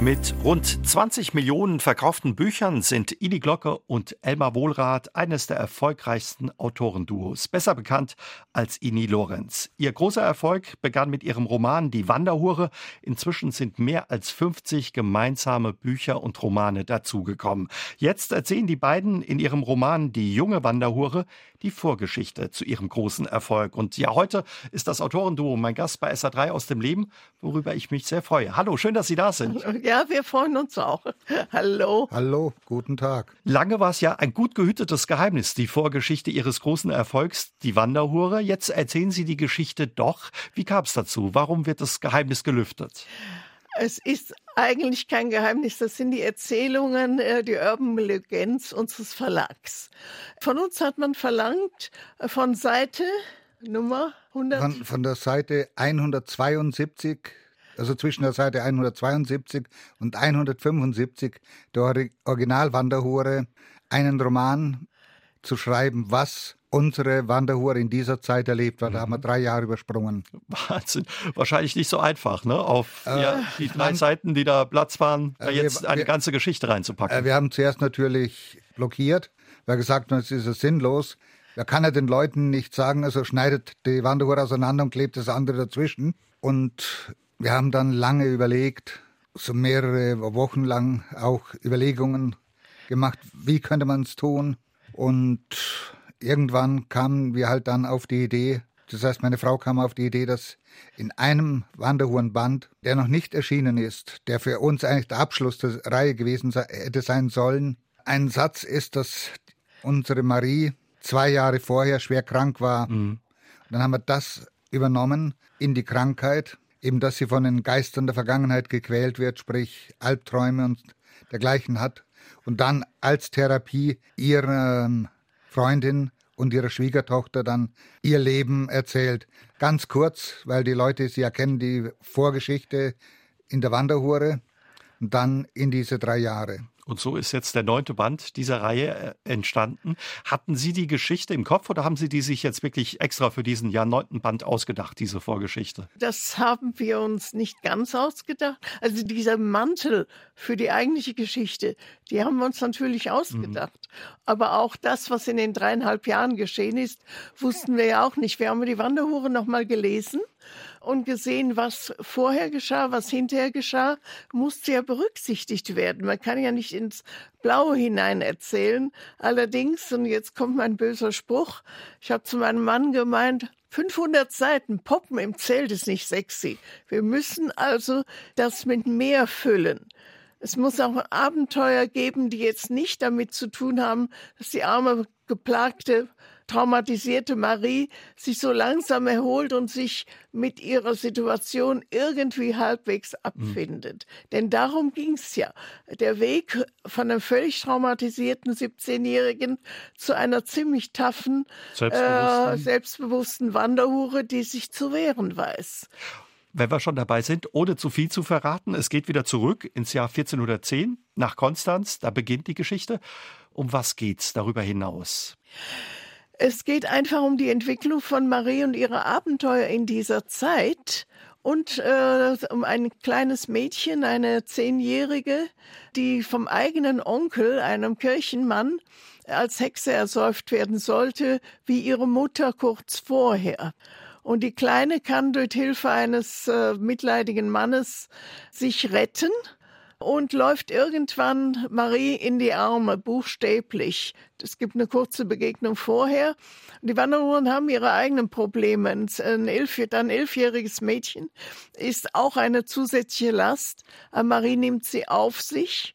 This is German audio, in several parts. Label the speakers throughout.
Speaker 1: Mit rund 20 Millionen verkauften Büchern sind Idi Glocke und Elmar Wohlrath eines der erfolgreichsten Autorenduos, besser bekannt als Ini Lorenz. Ihr großer Erfolg begann mit ihrem Roman Die Wanderhure. Inzwischen sind mehr als 50 gemeinsame Bücher und Romane dazugekommen. Jetzt erzählen die beiden in ihrem Roman Die junge Wanderhure die Vorgeschichte zu ihrem großen Erfolg. Und ja, heute ist das Autorenduo mein Gast bei SA3 aus dem Leben, worüber ich mich sehr freue. Hallo, schön, dass Sie da sind.
Speaker 2: Ja, wir freuen uns auch. Hallo.
Speaker 3: Hallo, guten Tag.
Speaker 1: Lange war es ja ein gut gehütetes Geheimnis, die Vorgeschichte Ihres großen Erfolgs, die Wanderhure. Jetzt erzählen Sie die Geschichte doch. Wie kam es dazu? Warum wird das Geheimnis gelüftet?
Speaker 2: Es ist eigentlich kein Geheimnis, das sind die Erzählungen, äh, die Urban Legends unseres Verlags. Von uns hat man verlangt, äh, von Seite Nummer 100.
Speaker 3: Von, von der Seite 172 also zwischen der Seite 172 und 175 der Originalwanderhure einen Roman zu schreiben, was unsere Wanderhure in dieser Zeit erlebt hat. Da haben wir drei Jahre übersprungen.
Speaker 1: Wahnsinn. Wahrscheinlich nicht so einfach, ne? Auf äh, ja, die drei Seiten, die da Platz waren, da äh, jetzt wir, eine wir, ganze Geschichte reinzupacken.
Speaker 3: Äh, wir haben zuerst natürlich blockiert, weil gesagt hat, es ist sinnlos. Da kann er den Leuten nicht sagen, also schneidet die Wanderhure auseinander und klebt das andere dazwischen. Und wir haben dann lange überlegt, so mehrere Wochen lang auch Überlegungen gemacht, wie könnte man es tun. Und irgendwann kamen wir halt dann auf die Idee, das heißt, meine Frau kam auf die Idee, dass in einem Wanderhurenband, der noch nicht erschienen ist, der für uns eigentlich der Abschluss der Reihe gewesen hätte sein sollen, ein Satz ist, dass unsere Marie zwei Jahre vorher schwer krank war. Mhm. Dann haben wir das übernommen in die Krankheit, eben dass sie von den Geistern der Vergangenheit gequält wird, sprich Albträume und dergleichen hat. Und dann als Therapie ihren Freundin und ihrer Schwiegertochter dann ihr Leben erzählt. Ganz kurz, weil die Leute sie erkennen, die Vorgeschichte in der Wanderhure und dann in diese drei Jahre.
Speaker 1: Und so ist jetzt der neunte Band dieser Reihe äh, entstanden. Hatten Sie die Geschichte im Kopf oder haben Sie die sich jetzt wirklich extra für diesen Jahr neunten Band ausgedacht, diese Vorgeschichte?
Speaker 2: Das haben wir uns nicht ganz ausgedacht. Also dieser Mantel für die eigentliche Geschichte, die haben wir uns natürlich ausgedacht. Mhm. Aber auch das, was in den dreieinhalb Jahren geschehen ist, wussten wir ja auch nicht. Wir haben die Wanderhure nochmal gelesen und gesehen, was vorher geschah, was hinterher geschah, musste ja berücksichtigt werden. Man kann ja nicht ins Blaue hinein erzählen. Allerdings, und jetzt kommt mein böser Spruch, ich habe zu meinem Mann gemeint, 500 Seiten Poppen im Zelt ist nicht sexy. Wir müssen also das mit mehr füllen. Es muss auch Abenteuer geben, die jetzt nicht damit zu tun haben, dass die arme, geplagte traumatisierte Marie sich so langsam erholt und sich mit ihrer Situation irgendwie halbwegs mhm. abfindet. Mhm. Denn darum ging es ja. Der Weg von einem völlig traumatisierten 17-Jährigen zu einer ziemlich taffen, selbstbewussten. Äh, selbstbewussten Wanderhure, die sich zu wehren weiß.
Speaker 1: Wenn wir schon dabei sind, ohne zu viel zu verraten, es geht wieder zurück ins Jahr 1410 nach Konstanz, da beginnt die Geschichte. Um was geht's darüber hinaus?
Speaker 2: Es geht einfach um die Entwicklung von Marie und ihre Abenteuer in dieser Zeit und äh, um ein kleines Mädchen, eine Zehnjährige, die vom eigenen Onkel, einem Kirchenmann, als Hexe ersäuft werden sollte, wie ihre Mutter kurz vorher. Und die Kleine kann durch Hilfe eines äh, mitleidigen Mannes sich retten und läuft irgendwann Marie in die Arme, buchstäblich. Es gibt eine kurze Begegnung vorher. Die Wanderuhren haben ihre eigenen Probleme. Ein, elf, ein elfjähriges Mädchen ist auch eine zusätzliche Last. Marie nimmt sie auf sich.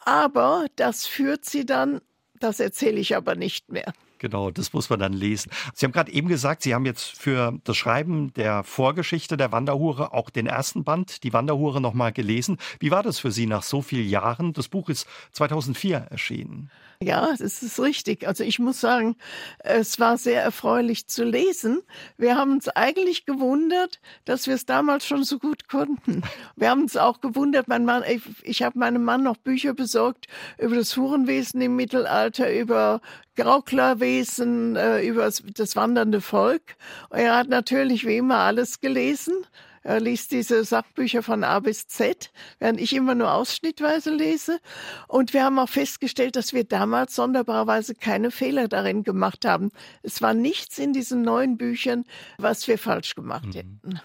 Speaker 2: Aber das führt sie dann, das erzähle ich aber nicht mehr.
Speaker 1: Genau, das muss man dann lesen. Sie haben gerade eben gesagt, Sie haben jetzt für das Schreiben der Vorgeschichte der Wanderhure auch den ersten Band, die Wanderhure, nochmal gelesen. Wie war das für Sie nach so vielen Jahren? Das Buch ist 2004 erschienen.
Speaker 2: Ja, das ist richtig. Also ich muss sagen, es war sehr erfreulich zu lesen. Wir haben uns eigentlich gewundert, dass wir es damals schon so gut konnten. Wir haben uns auch gewundert, mein Mann, ich, ich habe meinem Mann noch Bücher besorgt über das Hurenwesen im Mittelalter, über Gauklerwesen, äh, über das wandernde Volk. Er hat natürlich wie immer alles gelesen er liest diese Sachbücher von A bis Z, während ich immer nur ausschnittweise lese. Und wir haben auch festgestellt, dass wir damals sonderbarerweise keine Fehler darin gemacht haben. Es war nichts in diesen neuen Büchern, was wir falsch gemacht mhm. hätten.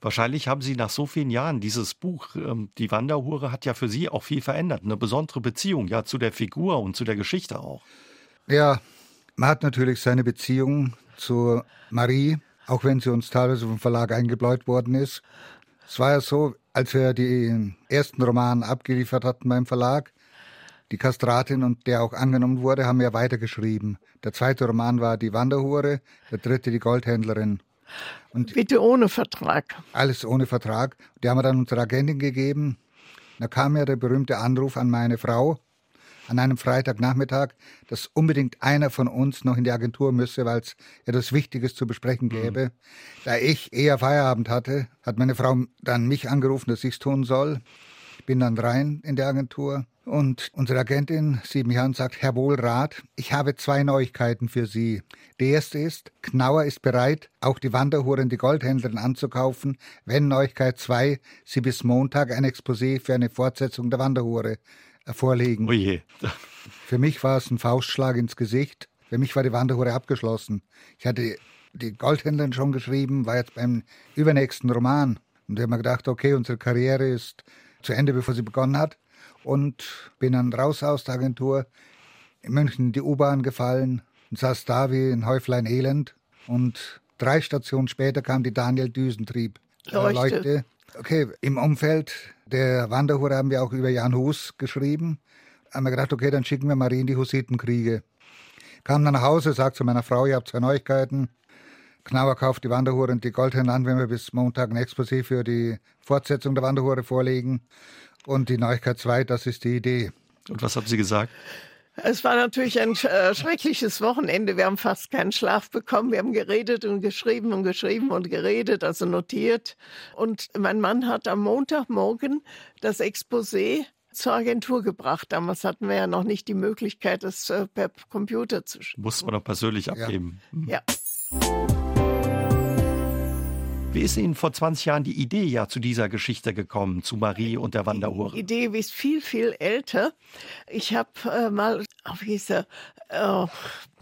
Speaker 1: Wahrscheinlich haben Sie nach so vielen Jahren dieses Buch, ähm, Die Wanderhure, hat ja für Sie auch viel verändert. Eine besondere Beziehung ja zu der Figur und zu der Geschichte auch.
Speaker 3: Ja, man hat natürlich seine Beziehung zu Marie auch wenn sie uns teilweise vom Verlag eingebläut worden ist. Es war ja so, als wir die ersten Roman abgeliefert hatten beim Verlag, die Kastratin und der auch angenommen wurde, haben wir weitergeschrieben. Der zweite Roman war Die Wanderhure, der dritte Die Goldhändlerin.
Speaker 2: Und Bitte ohne Vertrag.
Speaker 3: Alles ohne Vertrag. Die haben wir dann unserer Agentin gegeben. Da kam ja der berühmte Anruf an meine Frau, an einem Freitagnachmittag, dass unbedingt einer von uns noch in die Agentur müsse, weil es etwas Wichtiges zu besprechen mhm. gäbe. Mhm. Da ich eher Feierabend hatte, hat meine Frau dann mich angerufen, dass ich es tun soll. Ich bin dann rein in die Agentur und unsere Agentin, sieben Jahren, sagt, Herr Wohlrat, ich habe zwei Neuigkeiten für Sie. Die erste ist, Knauer ist bereit, auch die Wanderhuren, die Goldhändlerin anzukaufen, wenn Neuigkeit zwei, Sie bis Montag ein Exposé für eine Fortsetzung der Wanderhure vorlegen.
Speaker 1: Oh je.
Speaker 3: Für mich war es ein Faustschlag ins Gesicht. Für mich war die Wanderhure abgeschlossen. Ich hatte die Goldhändlerin schon geschrieben, war jetzt beim übernächsten Roman. Und ich habe mir gedacht, okay, unsere Karriere ist zu Ende, bevor sie begonnen hat. Und bin dann raus aus der Agentur, in München in die U-Bahn gefallen und saß da wie ein Häuflein Elend. Und drei Stationen später kam die Daniel Düsentrieb
Speaker 2: Leuchte. Leuchte.
Speaker 3: Okay, im Umfeld der Wanderhure haben wir auch über Jan Hus geschrieben. Haben wir gedacht, okay, dann schicken wir Marie in die Hussitenkriege. Kam dann nach Hause, sagt zu meiner Frau, ihr habt zwei Neuigkeiten. Knauer kauft die Wanderhure und die Goldhände an, wenn wir bis Montag ein Exposé für die Fortsetzung der Wanderhure vorlegen. Und die Neuigkeit zwei, das ist die Idee.
Speaker 1: Und was haben Sie gesagt?
Speaker 2: Es war natürlich ein äh, schreckliches Wochenende. Wir haben fast keinen Schlaf bekommen. Wir haben geredet und geschrieben und geschrieben und geredet, also notiert. Und mein Mann hat am Montagmorgen das Exposé zur Agentur gebracht. Damals hatten wir ja noch nicht die Möglichkeit, das äh, per Computer zu schreiben.
Speaker 1: Muss man doch persönlich abgeben.
Speaker 2: ja. ja.
Speaker 1: Wie ist Ihnen vor 20 Jahren die Idee ja zu dieser Geschichte gekommen, zu Marie und der Wanderhure?
Speaker 2: Die Idee ist viel, viel älter. Ich habe äh, mal, wie hieß er, äh,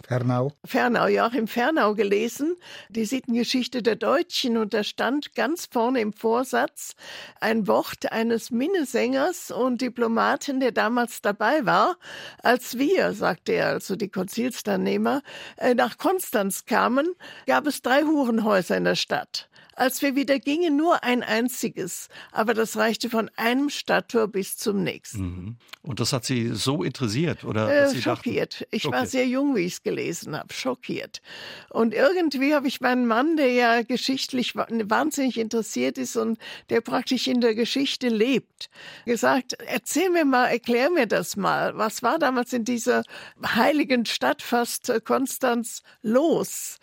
Speaker 3: Fernau.
Speaker 2: Fernau, Joachim Fernau gelesen, die Sittengeschichte der Deutschen und da stand ganz vorne im Vorsatz ein Wort eines Minnesängers und Diplomaten, der damals dabei war, als wir, sagte er, also die Konzilsteilnehmer, äh, nach Konstanz kamen, gab es drei Hurenhäuser in der Stadt. Als wir wieder gingen, nur ein einziges, aber das reichte von einem Stadttor bis zum nächsten.
Speaker 1: Mhm. Und das hat Sie so interessiert oder
Speaker 2: äh, schockiert. Dachten, ich schockiert. war sehr jung, wie ich es gelesen habe, schockiert. Und irgendwie habe ich meinen Mann, der ja geschichtlich wahnsinnig interessiert ist und der praktisch in der Geschichte lebt, gesagt: Erzähl mir mal, erklär mir das mal. Was war damals in dieser heiligen Stadt fast äh, Konstanz los?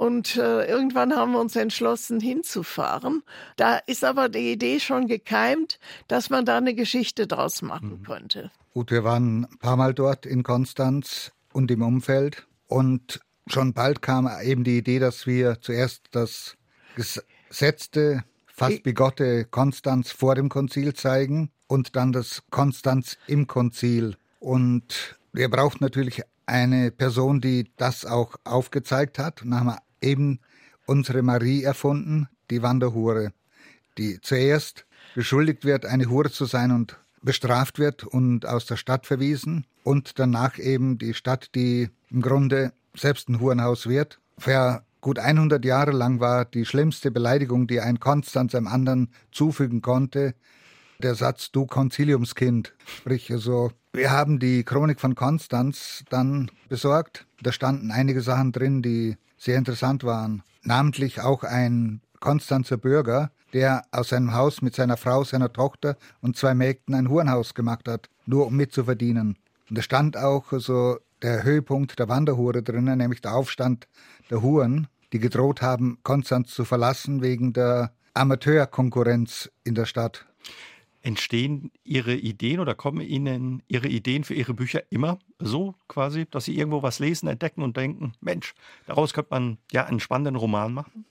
Speaker 2: Und äh, irgendwann haben wir uns entschlossen, hinzufahren. Da ist aber die Idee schon gekeimt, dass man da eine Geschichte draus machen mhm. könnte.
Speaker 3: Gut, wir waren ein paar Mal dort in Konstanz und im Umfeld. Und schon bald kam eben die Idee, dass wir zuerst das gesetzte, fast bigotte Konstanz vor dem Konzil zeigen und dann das Konstanz im Konzil. Und wir brauchten natürlich eine Person, die das auch aufgezeigt hat. Und haben wir eben unsere Marie erfunden, die Wanderhure, die zuerst beschuldigt wird, eine Hure zu sein und bestraft wird und aus der Stadt verwiesen und danach eben die Stadt, die im Grunde selbst ein Hurenhaus wird. Für gut 100 Jahre lang war die schlimmste Beleidigung, die ein Konstanz einem anderen zufügen konnte, der Satz Du Konziliumskind. Sprich, also, wir haben die Chronik von Konstanz dann besorgt. Da standen einige Sachen drin, die sehr interessant waren. Namentlich auch ein Konstanzer Bürger, der aus seinem Haus mit seiner Frau, seiner Tochter und zwei Mägden ein Hurenhaus gemacht hat, nur um mitzuverdienen. Und da stand auch so, der Höhepunkt der Wanderhure drinnen, nämlich der Aufstand der Huren, die gedroht haben, Konstanz zu verlassen wegen der Amateurkonkurrenz in der Stadt.
Speaker 1: Entstehen Ihre Ideen oder kommen Ihnen Ihre Ideen für Ihre Bücher immer so quasi, dass Sie irgendwo was lesen, entdecken und denken, Mensch, daraus könnte man ja einen spannenden Roman machen?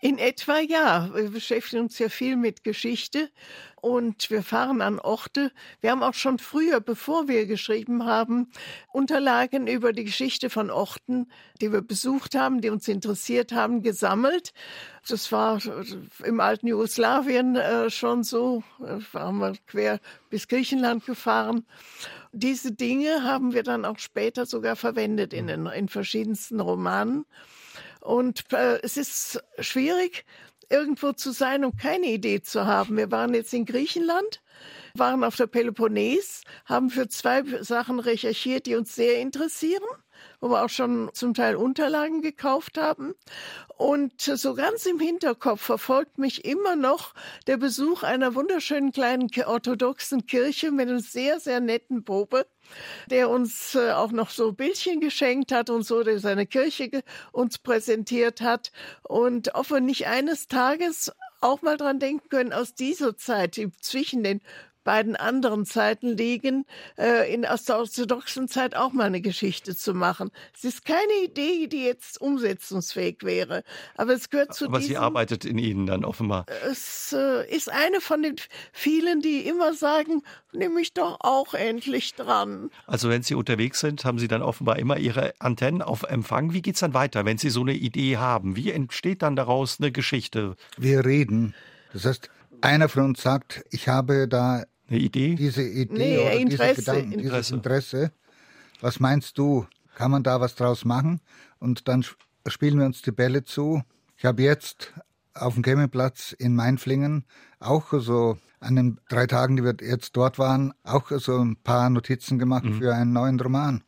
Speaker 2: In etwa ja. Wir beschäftigen uns ja viel mit Geschichte und wir fahren an Orte. Wir haben auch schon früher, bevor wir geschrieben haben, Unterlagen über die Geschichte von Orten, die wir besucht haben, die uns interessiert haben, gesammelt. Das war im alten Jugoslawien äh, schon so. Da waren wir quer bis Griechenland gefahren. Diese Dinge haben wir dann auch später sogar verwendet in, den, in verschiedensten Romanen. Und äh, es ist schwierig, irgendwo zu sein und keine Idee zu haben. Wir waren jetzt in Griechenland, waren auf der Peloponnes, haben für zwei Sachen recherchiert, die uns sehr interessieren wo wir auch schon zum Teil Unterlagen gekauft haben. Und so ganz im Hinterkopf verfolgt mich immer noch der Besuch einer wunderschönen kleinen orthodoxen Kirche mit einem sehr, sehr netten Bobe, der uns äh, auch noch so Bildchen geschenkt hat und so, seine Kirche uns präsentiert hat. Und ob wir nicht eines Tages auch mal dran denken können, aus dieser Zeit zwischen den beiden anderen Zeiten liegen, äh, in, aus der orthodoxen Zeit auch mal eine Geschichte zu machen. Es ist keine Idee, die jetzt umsetzungsfähig wäre, aber es gehört zu
Speaker 1: Aber
Speaker 2: diesem,
Speaker 1: sie arbeitet in Ihnen dann offenbar.
Speaker 2: Es äh, ist eine von den vielen, die immer sagen, nimm mich doch auch endlich dran.
Speaker 1: Also wenn Sie unterwegs sind, haben Sie dann offenbar immer Ihre Antennen auf Empfang. Wie geht es dann weiter, wenn Sie so eine Idee haben? Wie entsteht dann daraus eine Geschichte?
Speaker 3: Wir reden. Das heißt, einer von uns sagt, ich habe da
Speaker 1: eine Idee?
Speaker 3: Diese Idee
Speaker 2: nee,
Speaker 3: oder
Speaker 2: Interesse,
Speaker 3: diese Gedanken,
Speaker 1: Interesse.
Speaker 3: dieses Interesse. Was meinst du? Kann man da was draus machen? Und dann spielen wir uns die Bälle zu. Ich habe jetzt auf dem Campingplatz in Mainflingen auch so an den drei Tagen, die wir jetzt dort waren, auch so ein paar Notizen gemacht mhm. für einen neuen Roman.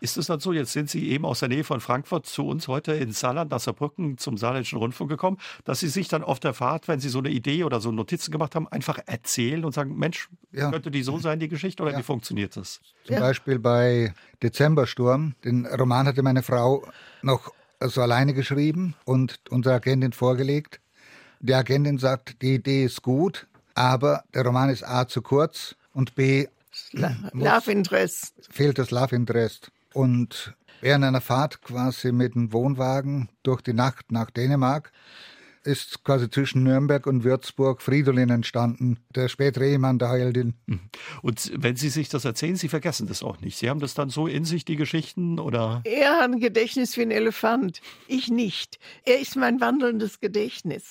Speaker 1: Ist es dann so, jetzt sind Sie eben aus der Nähe von Frankfurt zu uns heute in Saarland, nach Saarbrücken zum Saarländischen Rundfunk gekommen, dass Sie sich dann auf der Fahrt, wenn Sie so eine Idee oder so Notizen gemacht haben, einfach erzählen und sagen, Mensch, ja. könnte die so sein, die Geschichte, oder ja. wie funktioniert das?
Speaker 3: Zum ja. Beispiel bei Dezembersturm, den Roman hatte meine Frau noch so alleine geschrieben und unserer Agentin vorgelegt. Die Agentin sagt, die Idee ist gut, aber der Roman ist A zu kurz und B
Speaker 2: Love Interest.
Speaker 3: fehlt das Love Interest. Und während einer Fahrt quasi mit dem Wohnwagen durch die Nacht nach Dänemark ist quasi zwischen Nürnberg und Würzburg Fridolin entstanden, der spätere Ehemann der Heldin.
Speaker 1: Mhm. Und wenn Sie sich das erzählen, Sie vergessen das auch nicht. Sie haben das dann so in sich, die Geschichten, oder?
Speaker 2: Er hat ein Gedächtnis wie ein Elefant, ich nicht. Er ist mein wandelndes Gedächtnis.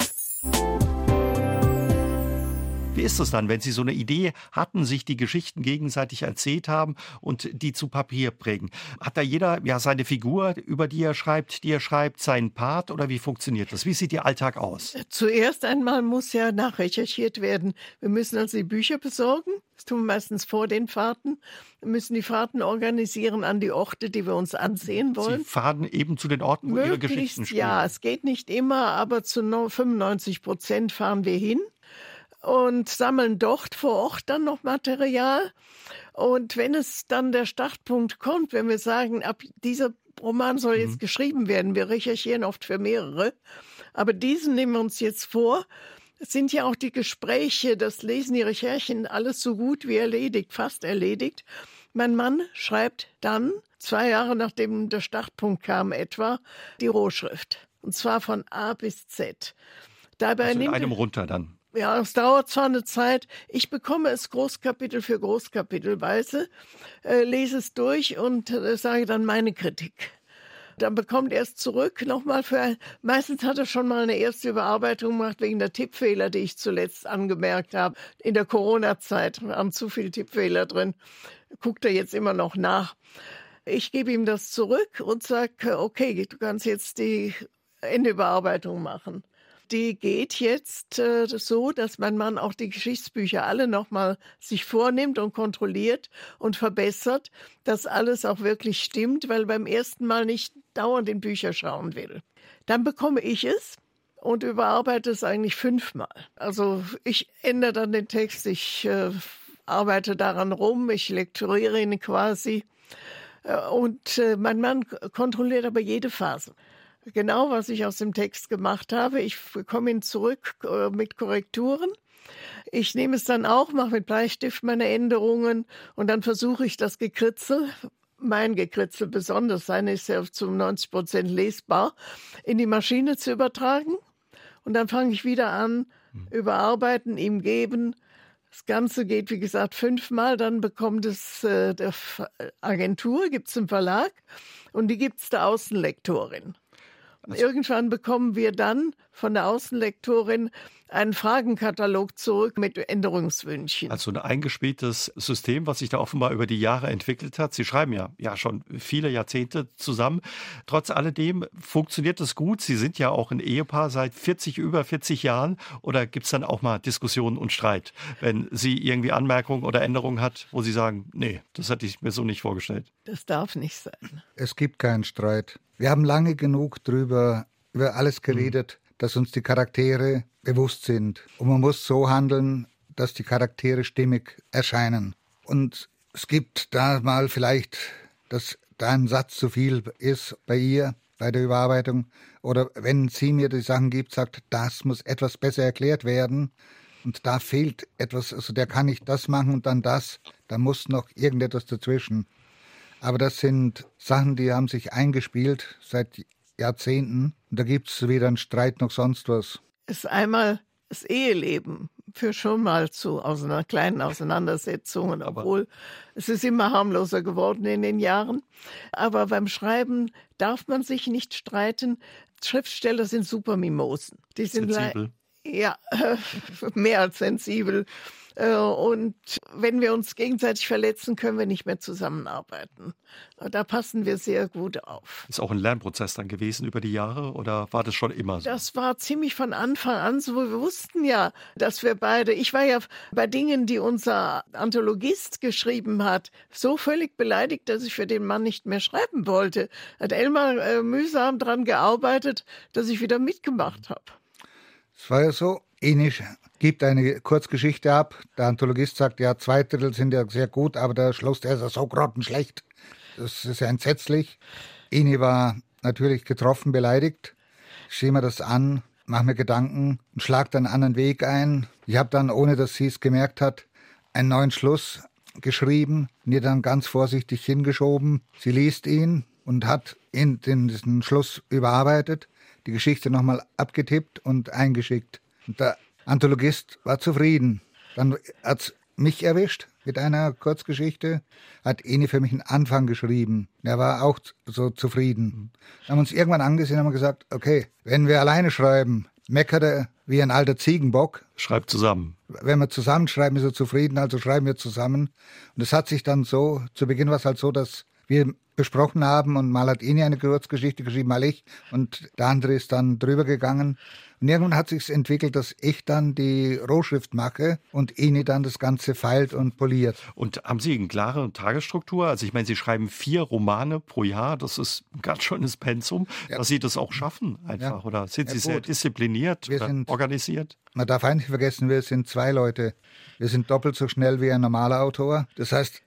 Speaker 1: Wie ist es dann, wenn Sie so eine Idee hatten, sich die Geschichten gegenseitig erzählt haben und die zu Papier prägen? Hat da jeder ja seine Figur, über die er schreibt, die er schreibt, seinen Part oder wie funktioniert das? Wie sieht Ihr Alltag aus?
Speaker 2: Zuerst einmal muss ja nachrecherchiert werden. Wir müssen also die Bücher besorgen. Das tun wir meistens vor den Fahrten. Wir müssen die Fahrten organisieren an die Orte, die wir uns ansehen wollen.
Speaker 1: Sie fahren eben zu den Orten, wo Möglichst, Ihre Geschichten spielen.
Speaker 2: Ja, es geht nicht immer, aber zu 95 Prozent fahren wir hin und sammeln dort vor Ort dann noch Material. Und wenn es dann der Startpunkt kommt, wenn wir sagen, ab dieser Roman soll jetzt mhm. geschrieben werden, wir recherchieren oft für mehrere, aber diesen nehmen wir uns jetzt vor, es sind ja auch die Gespräche, das Lesen, die Recherchen, alles so gut wie erledigt, fast erledigt. Mein Mann schreibt dann, zwei Jahre nachdem der Startpunkt kam etwa, die Rohschrift. Und zwar von A bis Z.
Speaker 1: Dabei also in einem runter dann.
Speaker 2: Ja, es dauert zwar eine Zeit. Ich bekomme es Großkapitel für Großkapitelweise, äh, lese es durch und äh, sage dann meine Kritik. Dann bekommt er es zurück nochmal für, meistens hat er schon mal eine erste Überarbeitung gemacht wegen der Tippfehler, die ich zuletzt angemerkt habe. In der Corona-Zeit waren zu viele Tippfehler drin. Guckt er jetzt immer noch nach. Ich gebe ihm das zurück und sage, okay, du kannst jetzt die Endüberarbeitung machen die geht jetzt äh, so, dass mein Mann auch die Geschichtsbücher alle nochmal sich vornimmt und kontrolliert und verbessert, dass alles auch wirklich stimmt, weil beim ersten Mal nicht dauernd in Bücher schauen will. Dann bekomme ich es und überarbeite es eigentlich fünfmal. Also ich ändere dann den Text, ich äh, arbeite daran rum, ich lektoriere ihn quasi Äh, und äh, mein Mann kontrolliert aber jede Phase. Genau, was ich aus dem Text gemacht habe. Ich komme ihn zurück äh, mit Korrekturen. Ich nehme es dann auch, mache mit Bleistift meine Änderungen und dann versuche ich das Gekritzel, mein Gekritzel besonders, seine ist ja zu 90 Prozent lesbar, in die Maschine zu übertragen. Und dann fange ich wieder an, hm. überarbeiten, ihm geben, das Ganze geht, wie gesagt, fünfmal, dann bekommt es äh, der Agentur, gibt es einen Verlag und die gibt es der Außenlektorin. Also, Irgendwann bekommen wir dann von der Außenlektorin einen Fragenkatalog zurück mit Änderungswünschen.
Speaker 1: Also ein eingespieltes System, was sich da offenbar über die Jahre entwickelt hat. Sie schreiben ja, ja schon viele Jahrzehnte zusammen. Trotz alledem funktioniert es gut. Sie sind ja auch ein Ehepaar seit 40, über 40 Jahren. Oder gibt es dann auch mal Diskussionen und Streit, wenn sie irgendwie Anmerkungen oder Änderungen hat, wo Sie sagen, nee, das hatte ich mir so nicht vorgestellt?
Speaker 2: Das darf nicht sein.
Speaker 3: Es gibt keinen Streit. Wir haben lange genug drüber, über alles geredet, mhm. dass uns die Charaktere bewusst sind. Und man muss so handeln, dass die Charaktere stimmig erscheinen. Und es gibt da mal vielleicht, dass da ein Satz zu viel ist bei ihr, bei der Überarbeitung. Oder wenn sie mir die Sachen gibt, sagt, das muss etwas besser erklärt werden. Und da fehlt etwas, also der kann nicht das machen und dann das. Da muss noch irgendetwas dazwischen. Aber das sind Sachen, die haben sich eingespielt seit Jahrzehnten. Und da gibt es weder einen Streit noch sonst was.
Speaker 2: Ist einmal das Eheleben führt schon mal zu auseinander, kleinen Auseinandersetzungen, obwohl es ist immer harmloser geworden in den Jahren. Aber beim Schreiben darf man sich nicht streiten. Schriftsteller sind super Mimosen. Die sind
Speaker 1: sensibel.
Speaker 2: Ja, mehr als sensibel. Äh, und wenn wir uns gegenseitig verletzen, können wir nicht mehr zusammenarbeiten. Da passen wir sehr gut auf.
Speaker 1: Ist auch ein Lernprozess dann gewesen über die Jahre oder war das schon immer so?
Speaker 2: Das war ziemlich von Anfang an so. Wir wussten ja, dass wir beide, ich war ja bei Dingen, die unser Anthologist geschrieben hat, so völlig beleidigt, dass ich für den Mann nicht mehr schreiben wollte. Hat Elmar äh, mühsam daran gearbeitet, dass ich wieder mitgemacht habe.
Speaker 3: Es war ja so, Enisch gibt eine Kurzgeschichte ab. Der Anthologist sagt, ja, zwei Drittel sind ja sehr gut, aber der Schluss, der ist ja so grottenschlecht. Das ist ja entsetzlich. Eni war natürlich getroffen, beleidigt. Ich sehe mir das an, mache mir Gedanken und schlag dann einen anderen Weg ein. Ich habe dann, ohne dass sie es gemerkt hat, einen neuen Schluss geschrieben ihr dann ganz vorsichtig hingeschoben. Sie liest ihn und hat in den, diesen Schluss überarbeitet, die Geschichte nochmal abgetippt und eingeschickt. Und der Anthologist war zufrieden. Dann hat es mich erwischt mit einer Kurzgeschichte, hat Eni für mich einen Anfang geschrieben. Er war auch so zufrieden. Wir haben uns irgendwann angesehen und haben gesagt, okay, wenn wir alleine schreiben, meckert er wie ein alter Ziegenbock.
Speaker 1: Schreibt zusammen.
Speaker 3: Wenn wir zusammenschreiben, ist er zufrieden, also schreiben wir zusammen. Und es hat sich dann so, zu Beginn war es halt so, dass wir besprochen haben und mal hat Eni eine Kurzgeschichte geschrieben, mal ich und der andere ist dann drüber gegangen. Und irgendwann hat sich entwickelt, dass ich dann die Rohschrift mache und Eni dann das Ganze feilt und poliert.
Speaker 1: Und haben Sie eine klare Tagesstruktur? Also ich meine, Sie schreiben vier Romane pro Jahr, das ist ein ganz schönes Pensum, ja. dass Sie das auch schaffen einfach. Ja. Oder sind Sie ja, sehr diszipliniert sind, organisiert?
Speaker 3: Man darf eigentlich vergessen, wir sind zwei Leute. Wir sind doppelt so schnell wie ein normaler Autor. Das heißt,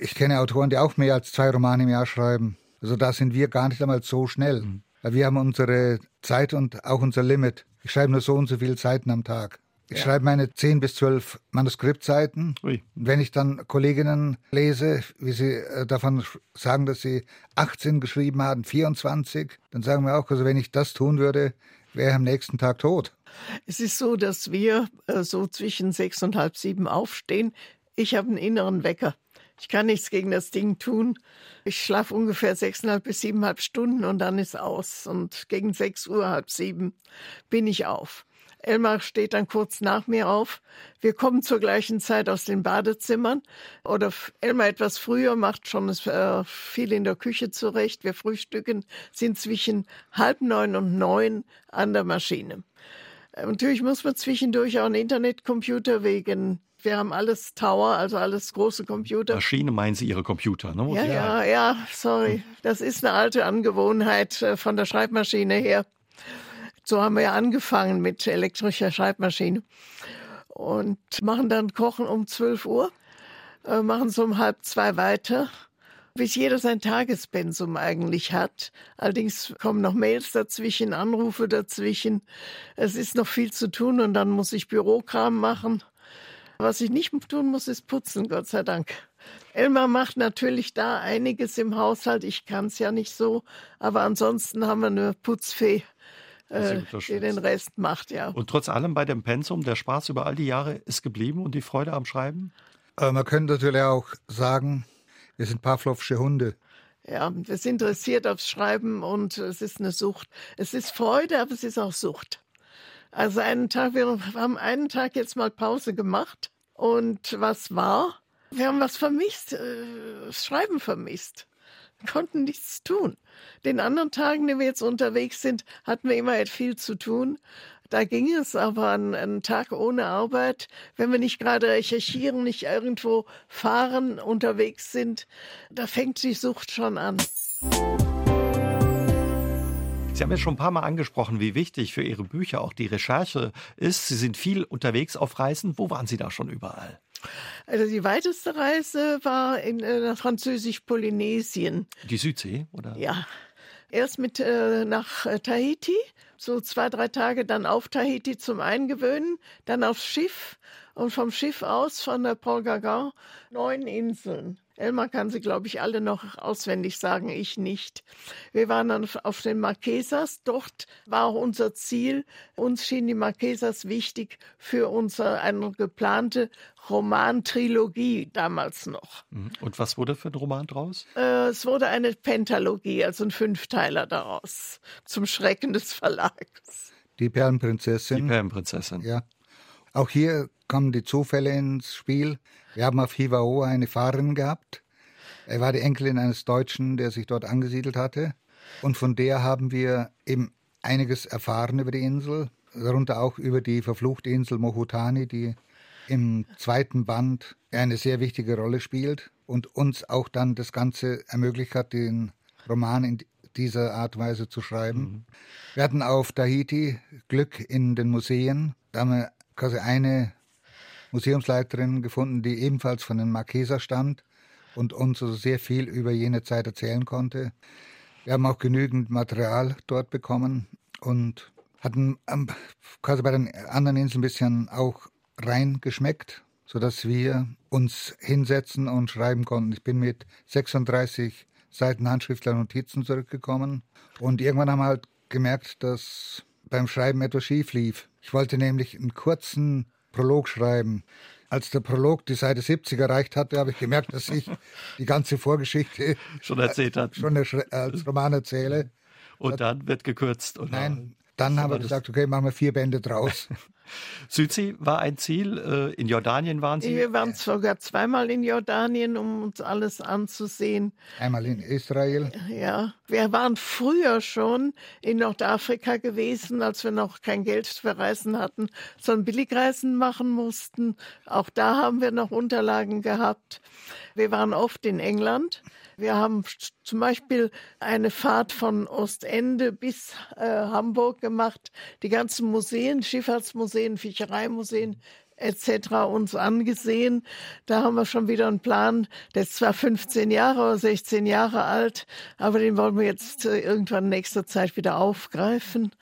Speaker 3: ich kenne Autoren, die auch mehr als zwei Romane im Jahr schreiben. Also da sind wir gar nicht einmal so schnell. Mhm. Wir haben unsere Zeit und auch unser Limit. Ich schreibe nur so und so viele Seiten am Tag. Ich ja. schreibe meine zehn bis zwölf Manuskriptseiten. Ui. Wenn ich dann Kolleginnen lese, wie sie äh, davon sagen, dass sie 18 geschrieben haben, 24, dann sagen wir auch, also wenn ich das tun würde, wäre ich am nächsten Tag tot.
Speaker 2: Es ist so, dass wir äh, so zwischen sechs und halb sieben aufstehen. Ich habe einen inneren Wecker. Ich kann nichts gegen das Ding tun. Ich schlafe ungefähr sechseinhalb bis siebeneinhalb Stunden und dann ist aus. Und gegen sechs Uhr, halb sieben bin ich auf. Elmar steht dann kurz nach mir auf. Wir kommen zur gleichen Zeit aus den Badezimmern. Oder Elmar etwas früher macht schon äh, viel in der Küche zurecht. Wir frühstücken, sind zwischen halb neun und neun an der Maschine. Äh, natürlich muss man zwischendurch auch einen Internetcomputer wegen wir haben alles Tower, also alles große Computer.
Speaker 1: Maschine meinen Sie Ihre Computer, ne?
Speaker 2: Ja, ja, ja, sorry. Das ist eine alte Angewohnheit äh, von der Schreibmaschine her. So haben wir ja angefangen mit elektrischer Schreibmaschine. Und machen dann Kochen um 12 Uhr, äh, machen so um halb zwei weiter bis jeder sein Tagespensum eigentlich hat. Allerdings kommen noch Mails dazwischen, Anrufe dazwischen. Es ist noch viel zu tun und dann muss ich Bürokram machen. Was ich nicht tun muss, ist putzen, Gott sei Dank. Elmar macht natürlich da einiges im Haushalt. Ich kann es ja nicht so, aber ansonsten haben wir eine Putzfee, äh, die den Rest macht, ja.
Speaker 1: Und trotz allem bei dem Pensum, der Spaß über all die Jahre ist geblieben und die Freude am Schreiben?
Speaker 3: Äh, man könnte natürlich auch sagen, wir sind Pavlovsche Hunde.
Speaker 2: Ja, es interessiert aufs Schreiben und es ist eine Sucht. Es ist Freude, aber es ist auch Sucht. Also einen Tag, wir haben einen Tag jetzt mal Pause gemacht und was war? Wir haben was vermisst, äh, Schreiben vermisst. Wir konnten nichts tun. Den anderen Tagen, die wir jetzt unterwegs sind, hatten wir immer viel zu tun. Da ging es aber an einen Tag ohne Arbeit, wenn wir nicht gerade recherchieren, nicht irgendwo fahren, unterwegs sind, da fängt die Sucht schon an.
Speaker 1: Sie haben ja schon ein paar Mal angesprochen, wie wichtig für Ihre Bücher auch die Recherche ist. Sie sind viel unterwegs auf Reisen. Wo waren Sie da schon überall?
Speaker 2: Also die weiteste Reise war in äh, Französisch-Polynesien.
Speaker 1: Die Südsee, oder?
Speaker 2: Ja. Erst mit äh, nach äh, Tahiti, so zwei, drei Tage dann auf Tahiti zum Eingewöhnen, dann aufs Schiff und vom Schiff aus von der Port Gagan neun Inseln. Elmar kann sie, glaube ich, alle noch auswendig sagen, ich nicht. Wir waren dann auf den Marquesas. Dort war auch unser Ziel. Uns schien die Marquesas wichtig für unsere eine geplante Romantrilogie damals noch.
Speaker 1: Mhm. Und was wurde für ein Roman draus?
Speaker 2: Äh, es wurde eine Pentalogie, also ein Fünfteiler daraus, zum Schrecken des Verlags.
Speaker 3: Die Perlenprinzessin.
Speaker 1: Die Perlenprinzessin.
Speaker 3: Ja. Auch hier kommen die Zufälle ins Spiel. Wir haben auf Hivao eine Fahrerin gehabt. Er war die Enkelin eines Deutschen, der sich dort angesiedelt hatte. Und von der haben wir eben einiges erfahren über die Insel, darunter auch über die verfluchte Insel Mohutani, die im zweiten Band eine sehr wichtige Rolle spielt und uns auch dann das Ganze ermöglicht hat, den Roman in dieser Art und Weise zu schreiben. Mhm. Wir hatten auf Tahiti Glück in den Museen. Da haben wir quasi eine Museumsleiterin gefunden, die ebenfalls von den Marqueser stammt und uns also sehr viel über jene Zeit erzählen konnte. Wir haben auch genügend Material dort bekommen und hatten ähm, quasi bei den anderen Inseln ein bisschen auch reingeschmeckt, sodass wir uns hinsetzen und schreiben konnten. Ich bin mit 36 Seiten Handschriftler Notizen zurückgekommen und irgendwann haben wir halt gemerkt, dass beim Schreiben etwas schief lief. Ich wollte nämlich einen kurzen Prolog schreiben. Als der Prolog die Seite 70 erreicht hatte, habe ich gemerkt, dass ich die ganze Vorgeschichte
Speaker 1: schon erzählt hat.
Speaker 3: Schon als Roman erzähle.
Speaker 1: Und dann wird gekürzt.
Speaker 3: Oder? Nein, dann haben wir gesagt, okay, machen wir vier Bände draus.
Speaker 1: Südsee war ein Ziel. Äh, in Jordanien waren Sie?
Speaker 2: Wir waren sogar zweimal in Jordanien, um uns alles anzusehen.
Speaker 3: Einmal in Israel.
Speaker 2: Ja, wir waren früher schon in Nordafrika gewesen, als wir noch kein Geld für Reisen hatten, sondern Billigreisen machen mussten. Auch da haben wir noch Unterlagen gehabt. Wir waren oft in England. Wir haben zum Beispiel eine Fahrt von Ostende bis äh, Hamburg gemacht, die ganzen Museen, Schifffahrtsmuseen, Fischereimuseen etc. uns angesehen. Da haben wir schon wieder einen Plan, der ist zwar 15 Jahre oder 16 Jahre alt, aber den wollen wir jetzt äh, irgendwann in nächster Zeit wieder aufgreifen.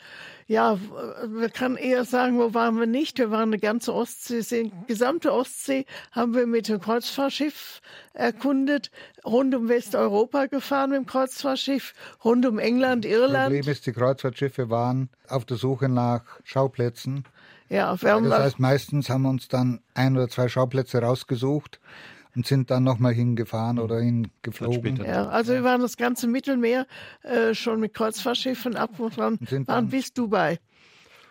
Speaker 2: Ja, wir kann eher sagen, wo waren wir nicht? Wir waren eine ganze Ostsee, die gesamte Ostsee haben wir mit dem Kreuzfahrtschiff erkundet, rund um Westeuropa gefahren mit dem Kreuzfahrtschiff, rund um England, Irland. Das
Speaker 3: Problem ist, die Kreuzfahrtschiffe waren auf der Suche nach Schauplätzen.
Speaker 2: Ja, wir
Speaker 3: haben das heißt, meistens haben wir uns dann ein oder zwei Schauplätze rausgesucht und sind dann nochmal hingefahren oder hingeflogen.
Speaker 2: Ja, also wir waren das ganze Mittelmeer äh, schon mit Kreuzfahrtschiffen ab und dran, waren bis Dubai.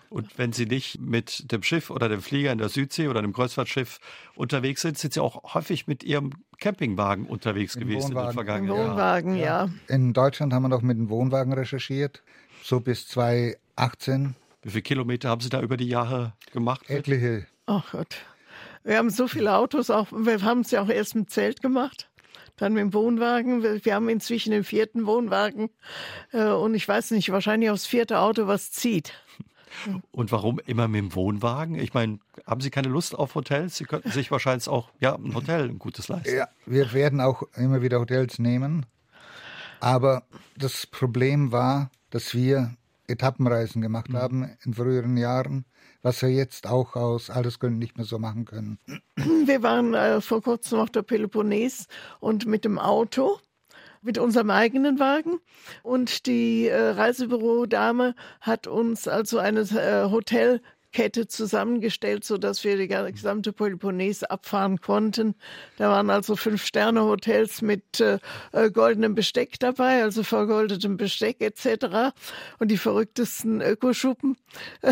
Speaker 1: Und wenn Sie nicht mit dem Schiff oder dem Flieger in der Südsee oder dem Kreuzfahrtschiff unterwegs sind, sind Sie auch häufig mit Ihrem Campingwagen unterwegs Im gewesen
Speaker 3: Wohnwagen.
Speaker 1: in den vergangenen
Speaker 2: Jahren. Wohnwagen, ja. ja.
Speaker 3: In Deutschland haben wir noch mit dem Wohnwagen recherchiert, so bis 2018.
Speaker 1: Wie viele Kilometer haben Sie da über die Jahre gemacht?
Speaker 3: Etliche.
Speaker 2: Ach Gott. Wir haben so viele Autos, auch, wir haben es ja auch erst mit Zelt gemacht, dann mit dem Wohnwagen. Wir, wir haben inzwischen den vierten Wohnwagen äh, und ich weiß nicht, wahrscheinlich aufs vierte Auto was zieht.
Speaker 1: Und warum immer mit dem Wohnwagen? Ich meine, haben Sie keine Lust auf Hotels? Sie könnten sich wahrscheinlich auch ja, ein Hotel, ein gutes leisten.
Speaker 3: Ja, wir werden auch immer wieder Hotels nehmen. Aber das Problem war, dass wir Etappenreisen gemacht mhm. haben in früheren Jahren, was wir jetzt auch aus Altersgründen nicht mehr so machen können.
Speaker 2: Wir waren äh, vor kurzem auf der Peloponnes und mit dem Auto mit unserem eigenen Wagen. Und die äh, Reisebürodame hat uns also ein äh, Hotel Kette zusammengestellt, sodass wir die gesamte Peloponnes abfahren konnten. Da waren also Fünf-Sterne-Hotels mit äh, äh goldenem Besteck dabei, also vergoldetem Besteck etc. Und die verrücktesten Ökoschuppen.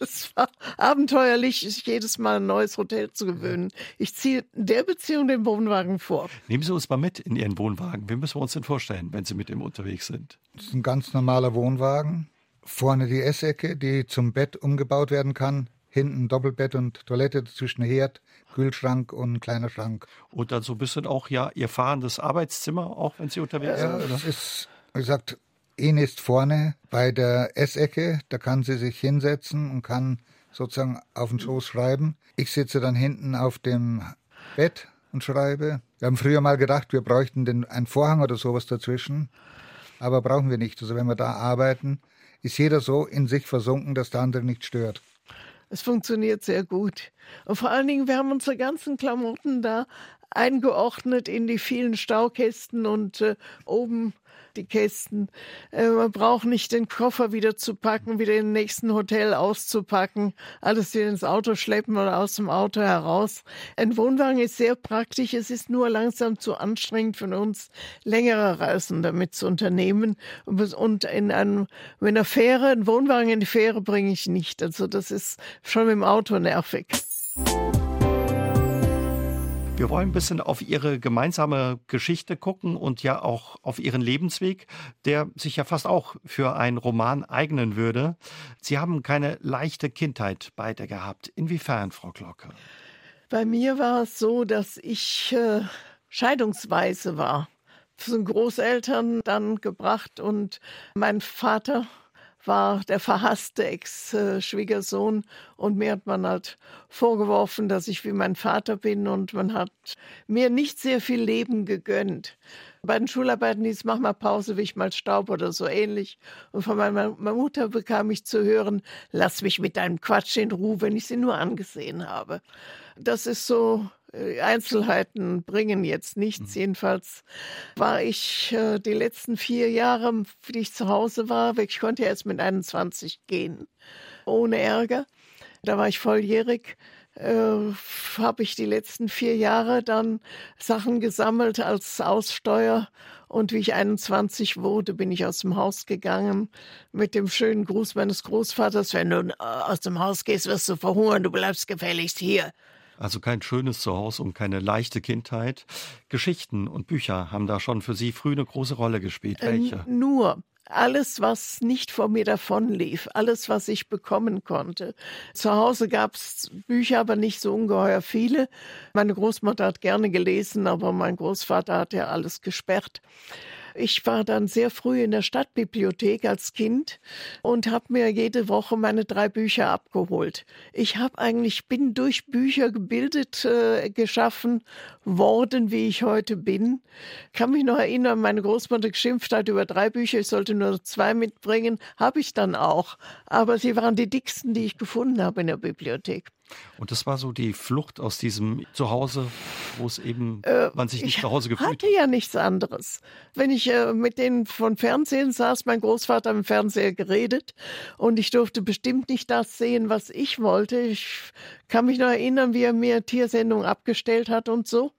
Speaker 2: Es war abenteuerlich, sich jedes Mal ein neues Hotel zu gewöhnen. Ich ziehe in der Beziehung den Wohnwagen vor.
Speaker 1: Nehmen Sie uns mal mit in Ihren Wohnwagen. Wie müssen wir uns denn vorstellen, wenn Sie mit ihm unterwegs sind?
Speaker 3: Das ist ein ganz normaler Wohnwagen Vorne die Essecke, die zum Bett umgebaut werden kann. Hinten Doppelbett und Toilette zwischen Herd, Kühlschrank und kleiner Schrank.
Speaker 1: Und dann so ein bisschen auch ja Ihr fahrendes Arbeitszimmer, auch wenn Sie unterwegs
Speaker 3: ja,
Speaker 1: sind?
Speaker 3: Ja, das ist, wie gesagt, Ihnen ist vorne bei der Essecke, da kann sie sich hinsetzen und kann sozusagen auf den Schoß schreiben. Ich sitze dann hinten auf dem Bett und schreibe. Wir haben früher mal gedacht, wir bräuchten den, einen Vorhang oder sowas dazwischen, aber brauchen wir nicht. Also wenn wir da arbeiten, ist jeder so in sich versunken, dass der andere nicht stört.
Speaker 2: Es funktioniert sehr gut. Und vor allen Dingen, wir haben unsere ganzen Klamotten da eingeordnet in die vielen Staukästen und äh, oben die Kästen. Äh, man braucht nicht den Koffer wieder zu packen, wieder im nächsten Hotel auszupacken, alles wieder ins Auto schleppen oder aus dem Auto heraus. Ein Wohnwagen ist sehr praktisch. Es ist nur langsam zu anstrengend für uns, längere Reisen damit zu unternehmen. Und in einem, mit einer Fähre, einen Wohnwagen in die Fähre bringe ich nicht. Also das ist schon mit dem Auto nervig.
Speaker 1: Wir wollen ein bisschen auf Ihre gemeinsame Geschichte gucken und ja auch auf Ihren Lebensweg, der sich ja fast auch für einen Roman eignen würde. Sie haben keine leichte Kindheit beide gehabt. Inwiefern, Frau Glocke?
Speaker 2: Bei mir war es so, dass ich äh, scheidungsweise war. Zu den Großeltern dann gebracht und mein Vater war der verhasste Ex-Schwiegersohn und mir hat man halt vorgeworfen, dass ich wie mein Vater bin und man hat mir nicht sehr viel Leben gegönnt. Bei den Schularbeiten hieß, mach mal Pause, wisch mal Staub oder so ähnlich. Und von meiner Mutter bekam ich zu hören, lass mich mit deinem Quatsch in Ruhe, wenn ich sie nur angesehen habe. Das ist so Einzelheiten bringen jetzt nichts. Mhm. Jedenfalls war ich äh, die letzten vier Jahre, wie ich zu Hause war, ich konnte erst mit 21 gehen, ohne Ärger. Da war ich volljährig. Äh, habe ich die letzten vier Jahre dann Sachen gesammelt als Aussteuer. Und wie ich 21 wurde, bin ich aus dem Haus gegangen mit dem schönen Gruß meines Großvaters, wenn du äh, aus dem Haus gehst, wirst du verhungern, du bleibst gefälligst hier.
Speaker 1: Also kein schönes Zuhause und keine leichte Kindheit. Geschichten und Bücher haben da schon für Sie früh eine große Rolle gespielt.
Speaker 2: Äh, Welche? Äh, nur alles, was nicht vor mir davonlief, alles, was ich bekommen konnte. Zu Hause gab es Bücher, aber nicht so ungeheuer viele. Meine Großmutter hat gerne gelesen, aber mein Großvater hat ja alles gesperrt. Ich war dann sehr früh in der Stadtbibliothek als Kind und habe mir jede Woche meine drei Bücher abgeholt. Ich habe eigentlich bin durch Bücher gebildet äh, geschaffen worden, wie ich heute bin. Kann mich noch erinnern, meine Großmutter geschimpft hat über drei Bücher, ich sollte nur zwei mitbringen, habe ich dann auch. Aber sie waren die dicksten, die ich gefunden habe in der Bibliothek.
Speaker 1: Und das war so die Flucht aus diesem Zuhause, wo es eben äh, man sich nicht zu Hause gefühlt
Speaker 2: hat. Ich hatte ja nichts anderes. Wenn ich äh, mit denen von Fernsehen saß, mein Großvater im Fernseher geredet und ich durfte bestimmt nicht das sehen, was ich wollte. Ich kann mich noch erinnern, wie er mir Tiersendungen abgestellt hat und so.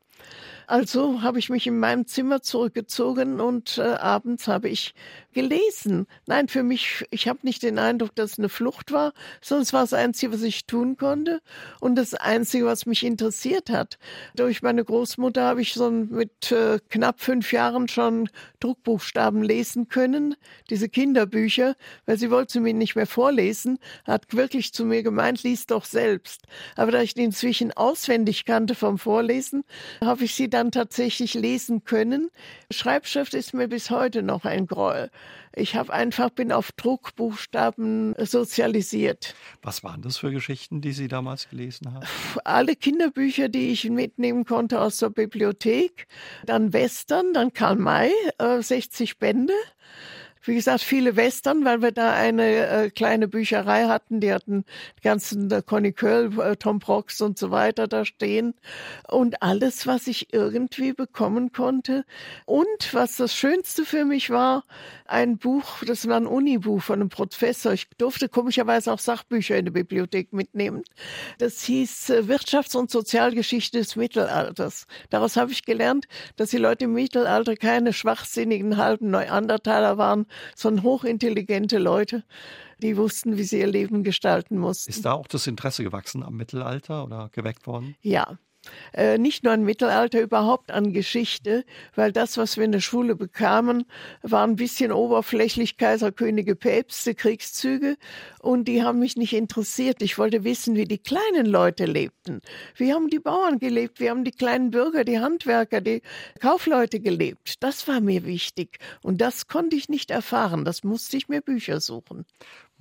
Speaker 2: Also habe ich mich in meinem Zimmer zurückgezogen und äh, abends habe ich gelesen. Nein, für mich, ich habe nicht den Eindruck, dass es eine Flucht war, sondern es war das Einzige, was ich tun konnte und das Einzige, was mich interessiert hat. Durch meine Großmutter habe ich so mit äh, knapp fünf Jahren schon Druckbuchstaben lesen können, diese Kinderbücher, weil sie wollte mir nicht mehr vorlesen, hat wirklich zu mir gemeint, lies doch selbst. Aber da ich die inzwischen auswendig kannte vom Vorlesen, habe ich sie dann tatsächlich lesen können. Schreibschrift ist mir bis heute noch ein Gräuel. Ich habe einfach bin auf Druckbuchstaben sozialisiert.
Speaker 1: Was waren das für Geschichten, die Sie damals gelesen haben?
Speaker 2: Alle Kinderbücher, die ich mitnehmen konnte aus der Bibliothek. Dann Western, dann Karl May, äh, 60 Bände wie gesagt, viele Western, weil wir da eine äh, kleine Bücherei hatten. Die hatten die ganzen äh, Conny Curl, äh, Tom Prox und so weiter da stehen. Und alles, was ich irgendwie bekommen konnte. Und was das Schönste für mich war, ein Buch, das war ein Unibuch von einem Professor. Ich durfte komischerweise auch Sachbücher in der Bibliothek mitnehmen. Das hieß äh, Wirtschafts- und Sozialgeschichte des Mittelalters. Daraus habe ich gelernt, dass die Leute im Mittelalter keine schwachsinnigen halben Neuandertaler waren, sondern hochintelligente Leute, die wussten, wie sie ihr Leben gestalten mussten.
Speaker 1: Ist da auch das Interesse gewachsen am Mittelalter oder geweckt worden?
Speaker 2: Ja, äh, nicht nur an Mittelalter, überhaupt an Geschichte, weil das, was wir in der Schule bekamen, war ein bisschen oberflächlich Kaiser, Könige, Päpste, Kriegszüge und die haben mich nicht interessiert. Ich wollte wissen, wie die kleinen Leute lebten. Wie haben die Bauern gelebt? Wie haben die kleinen Bürger, die Handwerker, die Kaufleute gelebt? Das war mir wichtig und das konnte ich nicht erfahren. Das musste ich mir Bücher suchen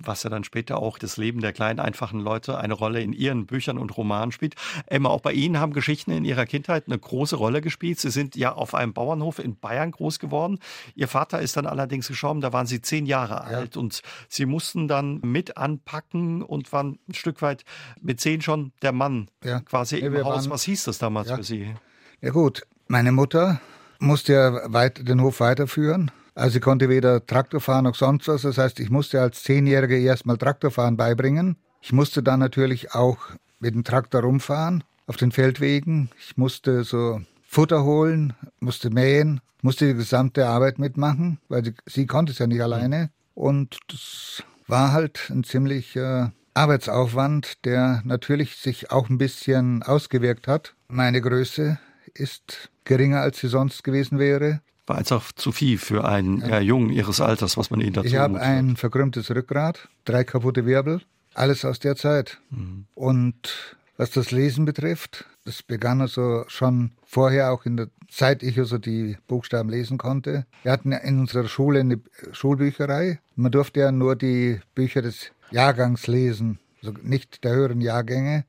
Speaker 1: was ja dann später auch das Leben der kleinen, einfachen Leute eine Rolle in ihren Büchern und Romanen spielt. Emma, auch bei Ihnen haben Geschichten in Ihrer Kindheit eine große Rolle gespielt. Sie sind ja auf einem Bauernhof in Bayern groß geworden. Ihr Vater ist dann allerdings gestorben, da waren Sie zehn Jahre ja. alt und Sie mussten dann mit anpacken und waren ein Stück weit mit zehn schon der Mann ja. quasi ja, im Haus. Was hieß das damals für Sie?
Speaker 3: Ja gut, meine Mutter musste ja weit, den Hof weiterführen also ich konnte weder Traktor fahren noch sonst was. Das heißt, ich musste als Zehnjähriger erstmal Traktorfahren beibringen. Ich musste dann natürlich auch mit dem Traktor rumfahren auf den Feldwegen. Ich musste so Futter holen, musste mähen, musste die gesamte Arbeit mitmachen, weil sie, sie konnte es ja nicht alleine. Und das war halt ein ziemlicher Arbeitsaufwand, der natürlich sich auch ein bisschen ausgewirkt hat. Meine Größe ist geringer, als sie sonst gewesen wäre
Speaker 1: war einfach zu viel für einen ja. Jungen ihres Alters, was man ihnen dazu
Speaker 3: Ich habe ein verkrümmtes Rückgrat, drei kaputte Wirbel, alles aus der Zeit. Mhm. Und was das Lesen betrifft, das begann also schon vorher, auch in der Zeit ich also die Buchstaben lesen konnte. Wir hatten in unserer Schule eine Schulbücherei. Man durfte ja nur die Bücher des Jahrgangs lesen, also nicht der höheren Jahrgänge.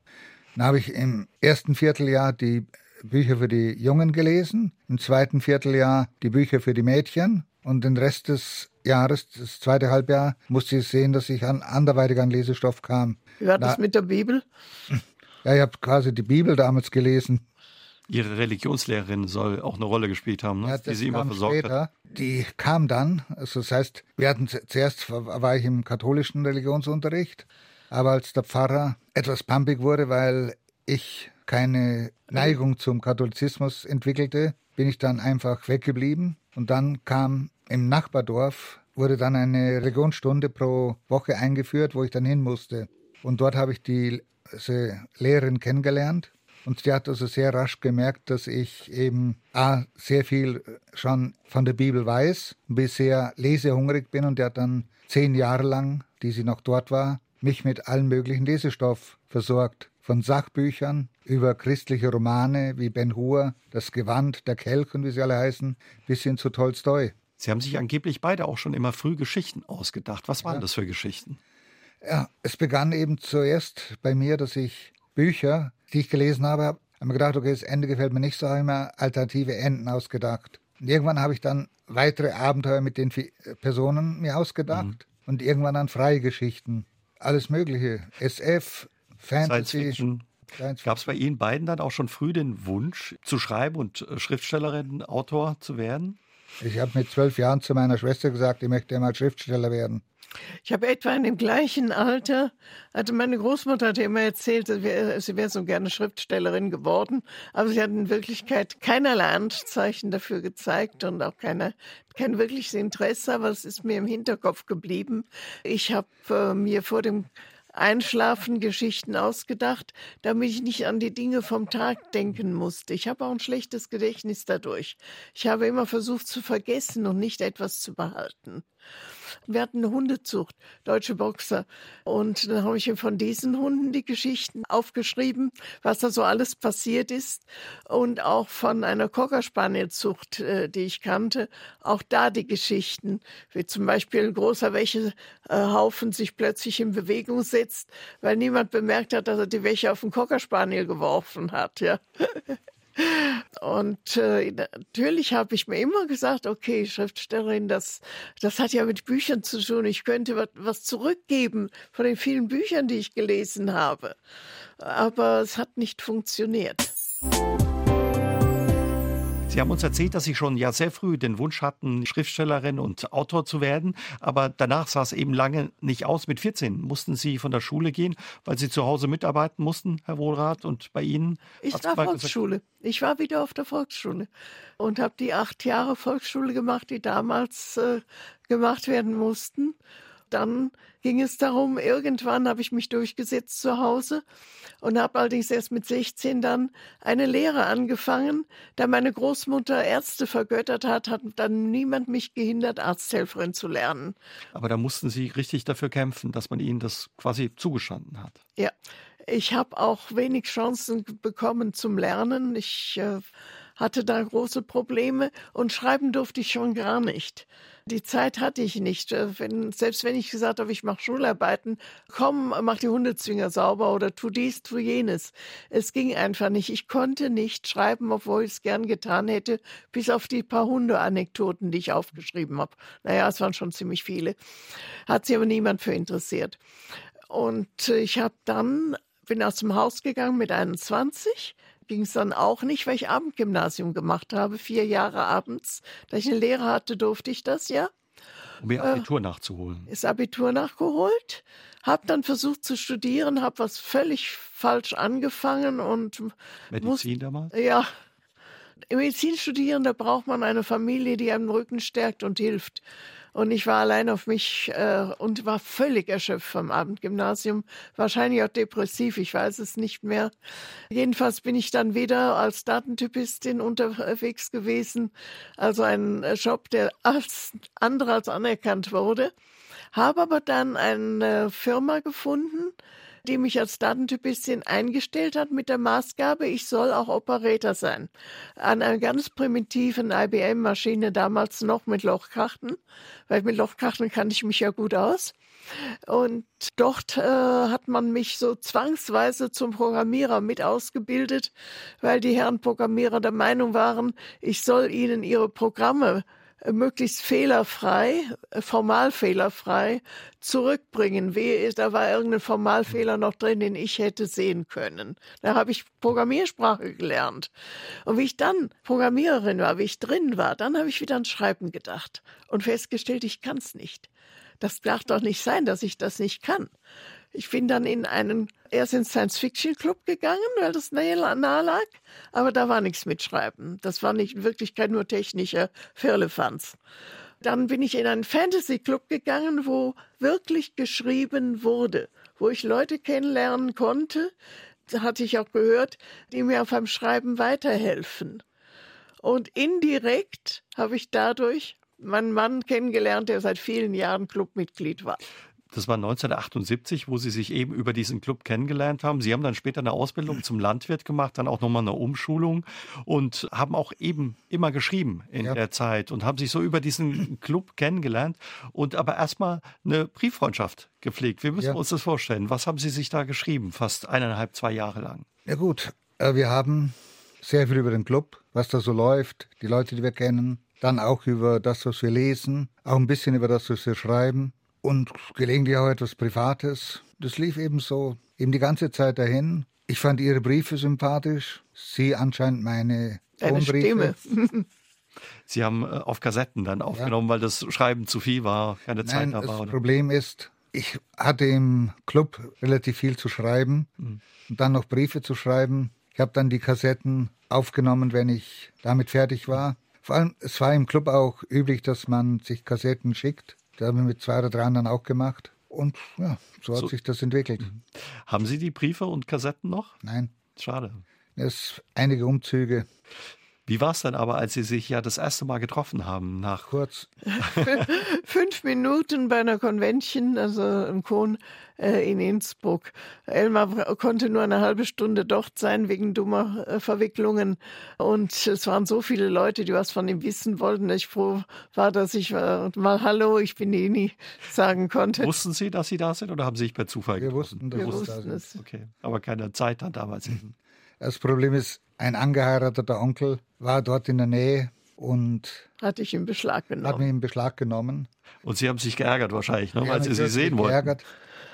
Speaker 3: Dann habe ich im ersten Vierteljahr die Bücher für die Jungen gelesen, im zweiten Vierteljahr die Bücher für die Mädchen und den Rest des Jahres, das zweite Halbjahr, musste ich sehen, dass ich an, anderweitig an Lesestoff kam.
Speaker 2: Wie war das Na, mit der Bibel?
Speaker 3: Ja, ich habe quasi die Bibel damals gelesen.
Speaker 1: Ihre Religionslehrerin soll auch eine Rolle gespielt haben, ne?
Speaker 3: ja, die sie immer versorgt später. hat. Die kam dann, also das heißt, wir hatten zuerst war ich im katholischen Religionsunterricht, aber als der Pfarrer etwas pampig wurde, weil ich keine Neigung zum Katholizismus entwickelte, bin ich dann einfach weggeblieben. Und dann kam im Nachbardorf, wurde dann eine Religionsstunde pro Woche eingeführt, wo ich dann hin musste. Und dort habe ich die Lehrerin kennengelernt. Und sie hat also sehr rasch gemerkt, dass ich eben A, sehr viel schon von der Bibel weiß, B, sehr lesehungrig bin. Und die hat dann zehn Jahre lang, die sie noch dort war, mich mit allen möglichen Lesestoff versorgt von Sachbüchern über christliche Romane wie Ben Hur, Das Gewand, Der Kelch und wie sie alle heißen, bis hin zu Tolstoi.
Speaker 1: Sie haben sich angeblich beide auch schon immer früh Geschichten ausgedacht. Was waren ja. das für Geschichten?
Speaker 3: Ja, es begann eben zuerst bei mir, dass ich Bücher, die ich gelesen habe, habe mir gedacht, okay, das Ende gefällt mir nicht, so habe ich mir alternative Enden ausgedacht. Und irgendwann habe ich dann weitere Abenteuer mit den Personen mir ausgedacht mhm. und irgendwann dann freie Geschichten. Alles Mögliche. SF, Fantasy.
Speaker 1: Gab es bei Ihnen beiden dann auch schon früh den Wunsch zu schreiben und äh, Schriftstellerin, Autor zu werden?
Speaker 3: Ich habe mit zwölf Jahren zu meiner Schwester gesagt, ich möchte mal Schriftsteller werden.
Speaker 2: Ich habe etwa in dem gleichen Alter, also meine Großmutter hat immer erzählt, sie wäre, sie wäre so gerne Schriftstellerin geworden, aber sie hat in Wirklichkeit keinerlei Anzeichen dafür gezeigt und auch keine, kein wirkliches Interesse, aber es ist mir im Hinterkopf geblieben. Ich habe äh, mir vor dem Einschlafen Geschichten ausgedacht, damit ich nicht an die Dinge vom Tag denken musste. Ich habe auch ein schlechtes Gedächtnis dadurch. Ich habe immer versucht zu vergessen und nicht etwas zu behalten. Wir hatten eine Hundezucht, deutsche Boxer. Und dann habe ich ihm von diesen Hunden die Geschichten aufgeschrieben, was da so alles passiert ist. Und auch von einer Cocker Spaniel Zucht, äh, die ich kannte, auch da die Geschichten, wie zum Beispiel ein großer Wäschehaufen sich plötzlich in Bewegung setzt, weil niemand bemerkt hat, dass er die Wäsche auf den Cocker Spaniel geworfen hat. Ja. Und äh, natürlich habe ich mir immer gesagt, okay, Schriftstellerin, das, das hat ja mit Büchern zu tun. Ich könnte was, was zurückgeben von den vielen Büchern, die ich gelesen habe. Aber es hat nicht funktioniert.
Speaker 1: Sie haben uns erzählt, dass Sie schon ja sehr früh den Wunsch hatten, Schriftstellerin und Autor zu werden. Aber danach sah es eben lange nicht aus. Mit 14 mussten Sie von der Schule gehen, weil Sie zu Hause mitarbeiten mussten, Herr Wohlrath. Und bei Ihnen?
Speaker 2: Ich war Volksschule. Ich war wieder auf der Volksschule und habe die acht Jahre Volksschule gemacht, die damals äh, gemacht werden mussten. Dann ging es darum, irgendwann habe ich mich durchgesetzt zu Hause und habe allerdings erst mit 16 dann eine Lehre angefangen. Da meine Großmutter Ärzte vergöttert hat, hat dann niemand mich gehindert, Arzthelferin zu lernen.
Speaker 1: Aber da mussten Sie richtig dafür kämpfen, dass man Ihnen das quasi zugestanden hat.
Speaker 2: Ja, ich habe auch wenig Chancen bekommen zum Lernen. Ich äh, hatte da große Probleme und schreiben durfte ich schon gar nicht. Die Zeit hatte ich nicht. Äh, wenn, selbst wenn ich gesagt habe, ich mache Schularbeiten, komm, mach die Hundezwinger sauber oder tu dies, tu jenes. Es ging einfach nicht. Ich konnte nicht schreiben, obwohl ich es gern getan hätte, bis auf die paar Hundeanekdoten, die ich aufgeschrieben habe. Naja, es waren schon ziemlich viele. Hat sich aber niemand für interessiert. Und äh, ich habe dann, bin aus dem Haus gegangen mit 21 ging es dann auch nicht, weil ich Abendgymnasium gemacht habe, vier Jahre abends. Da ich eine Lehre hatte, durfte ich das ja.
Speaker 1: Um ihr Abitur äh, nachzuholen.
Speaker 2: Ist Abitur nachgeholt, habe dann versucht zu studieren, habe was völlig falsch angefangen und
Speaker 1: Medizin muss, damals?
Speaker 2: Ja. Medizin studieren, da braucht man eine Familie, die einem Rücken stärkt und hilft. Und ich war allein auf mich äh, und war völlig erschöpft vom Abendgymnasium. Wahrscheinlich auch depressiv, ich weiß es nicht mehr. Jedenfalls bin ich dann wieder als Datentypistin unterwegs gewesen. Also ein äh, Job, der als andere als anerkannt wurde. Habe aber dann eine Firma gefunden, die mich als Datentypistin eingestellt hat mit der Maßgabe, ich soll auch Operator sein. An einer ganz primitiven IBM-Maschine damals noch mit Lochkarten, weil mit Lochkarten kannte ich mich ja gut aus. Und dort äh, hat man mich so zwangsweise zum Programmierer mit ausgebildet, weil die Herren Programmierer der Meinung waren, ich soll ihnen ihre Programme möglichst fehlerfrei, äh, formalfehlerfrei zurückbringen. Wehe, da war irgendein Formalfehler noch drin, den ich hätte sehen können. Da habe ich Programmiersprache gelernt. Und wie ich dann Programmiererin war, wie ich drin war, dann habe ich wieder an Schreiben gedacht und festgestellt, ich kann es nicht. Das darf doch nicht sein, dass ich das nicht kann. Ich bin dann in einen, erst ins Science-Fiction-Club gegangen, weil das nahe, nahe lag, aber da war nichts mit Schreiben. Das war nicht in Wirklichkeit nur technischer Firlefanz. Dann bin ich in einen Fantasy-Club gegangen, wo wirklich geschrieben wurde, wo ich Leute kennenlernen konnte, da hatte ich auch gehört, die mir auf einem Schreiben weiterhelfen. Und indirekt habe ich dadurch meinen Mann kennengelernt, der seit vielen Jahren Clubmitglied war.
Speaker 1: Das war 1978, wo Sie sich eben über diesen Club kennengelernt haben. Sie haben dann später eine Ausbildung zum Landwirt gemacht, dann auch nochmal eine Umschulung und haben auch eben immer geschrieben in ja. der Zeit und haben sich so über diesen Club kennengelernt und aber erstmal eine Brieffreundschaft gepflegt. Wir müssen ja. uns das vorstellen. Was haben Sie sich da geschrieben, fast eineinhalb, zwei Jahre lang?
Speaker 3: Ja gut, äh, wir haben sehr viel über den Club, was da so läuft, die Leute, die wir kennen, dann auch über das, was wir lesen, auch ein bisschen über das, was wir schreiben und gelegentlich auch etwas Privates. Das lief eben so, eben die ganze Zeit dahin. Ich fand ihre Briefe sympathisch, sie anscheinend meine Tonbriefe.
Speaker 2: Stimme.
Speaker 1: Sie haben äh, auf Kassetten dann aufgenommen, ja. weil das Schreiben zu viel war, keine
Speaker 3: Nein,
Speaker 1: Zeit
Speaker 3: da
Speaker 1: war.
Speaker 3: Das oder? Problem ist, ich hatte im Club relativ viel zu schreiben mhm. und dann noch Briefe zu schreiben. Ich habe dann die Kassetten aufgenommen, wenn ich damit fertig war. Vor allem, es war im Club auch üblich, dass man sich Kassetten schickt. Das haben wir mit zwei oder drei anderen auch gemacht. Und ja, so hat so. sich das entwickelt. Mhm.
Speaker 1: Haben Sie die Briefe und Kassetten noch?
Speaker 3: Nein.
Speaker 1: Schade.
Speaker 3: Es einige Umzüge.
Speaker 1: Wie war es dann aber, als Sie sich ja das erste Mal getroffen haben? Nach
Speaker 3: Kurz.
Speaker 2: Fünf Minuten bei einer Convention, also im Kohn äh, in Innsbruck. Elmar konnte nur eine halbe Stunde dort sein wegen dummer äh, Verwicklungen. Und es waren so viele Leute, die was von ihm wissen wollten, dass ich froh war, dass ich äh, mal Hallo, ich bin Ini sagen konnte.
Speaker 1: Wussten Sie, dass Sie da sind oder haben Sie sich per Zufall
Speaker 3: Wir
Speaker 1: getroffen?
Speaker 3: wussten, dass
Speaker 2: Wir
Speaker 3: da
Speaker 2: wussten
Speaker 3: sind.
Speaker 2: es.
Speaker 1: Okay, aber keine Zeit dann damals.
Speaker 3: Das Problem ist, ein angeheirateter Onkel war dort in der Nähe und
Speaker 2: Hatte ich in Beschlag
Speaker 3: hat mich
Speaker 2: genommen.
Speaker 3: in Beschlag genommen.
Speaker 1: Und Sie haben sich geärgert wahrscheinlich, ne? Weil Sie sie sehen wollten.
Speaker 3: geärgert.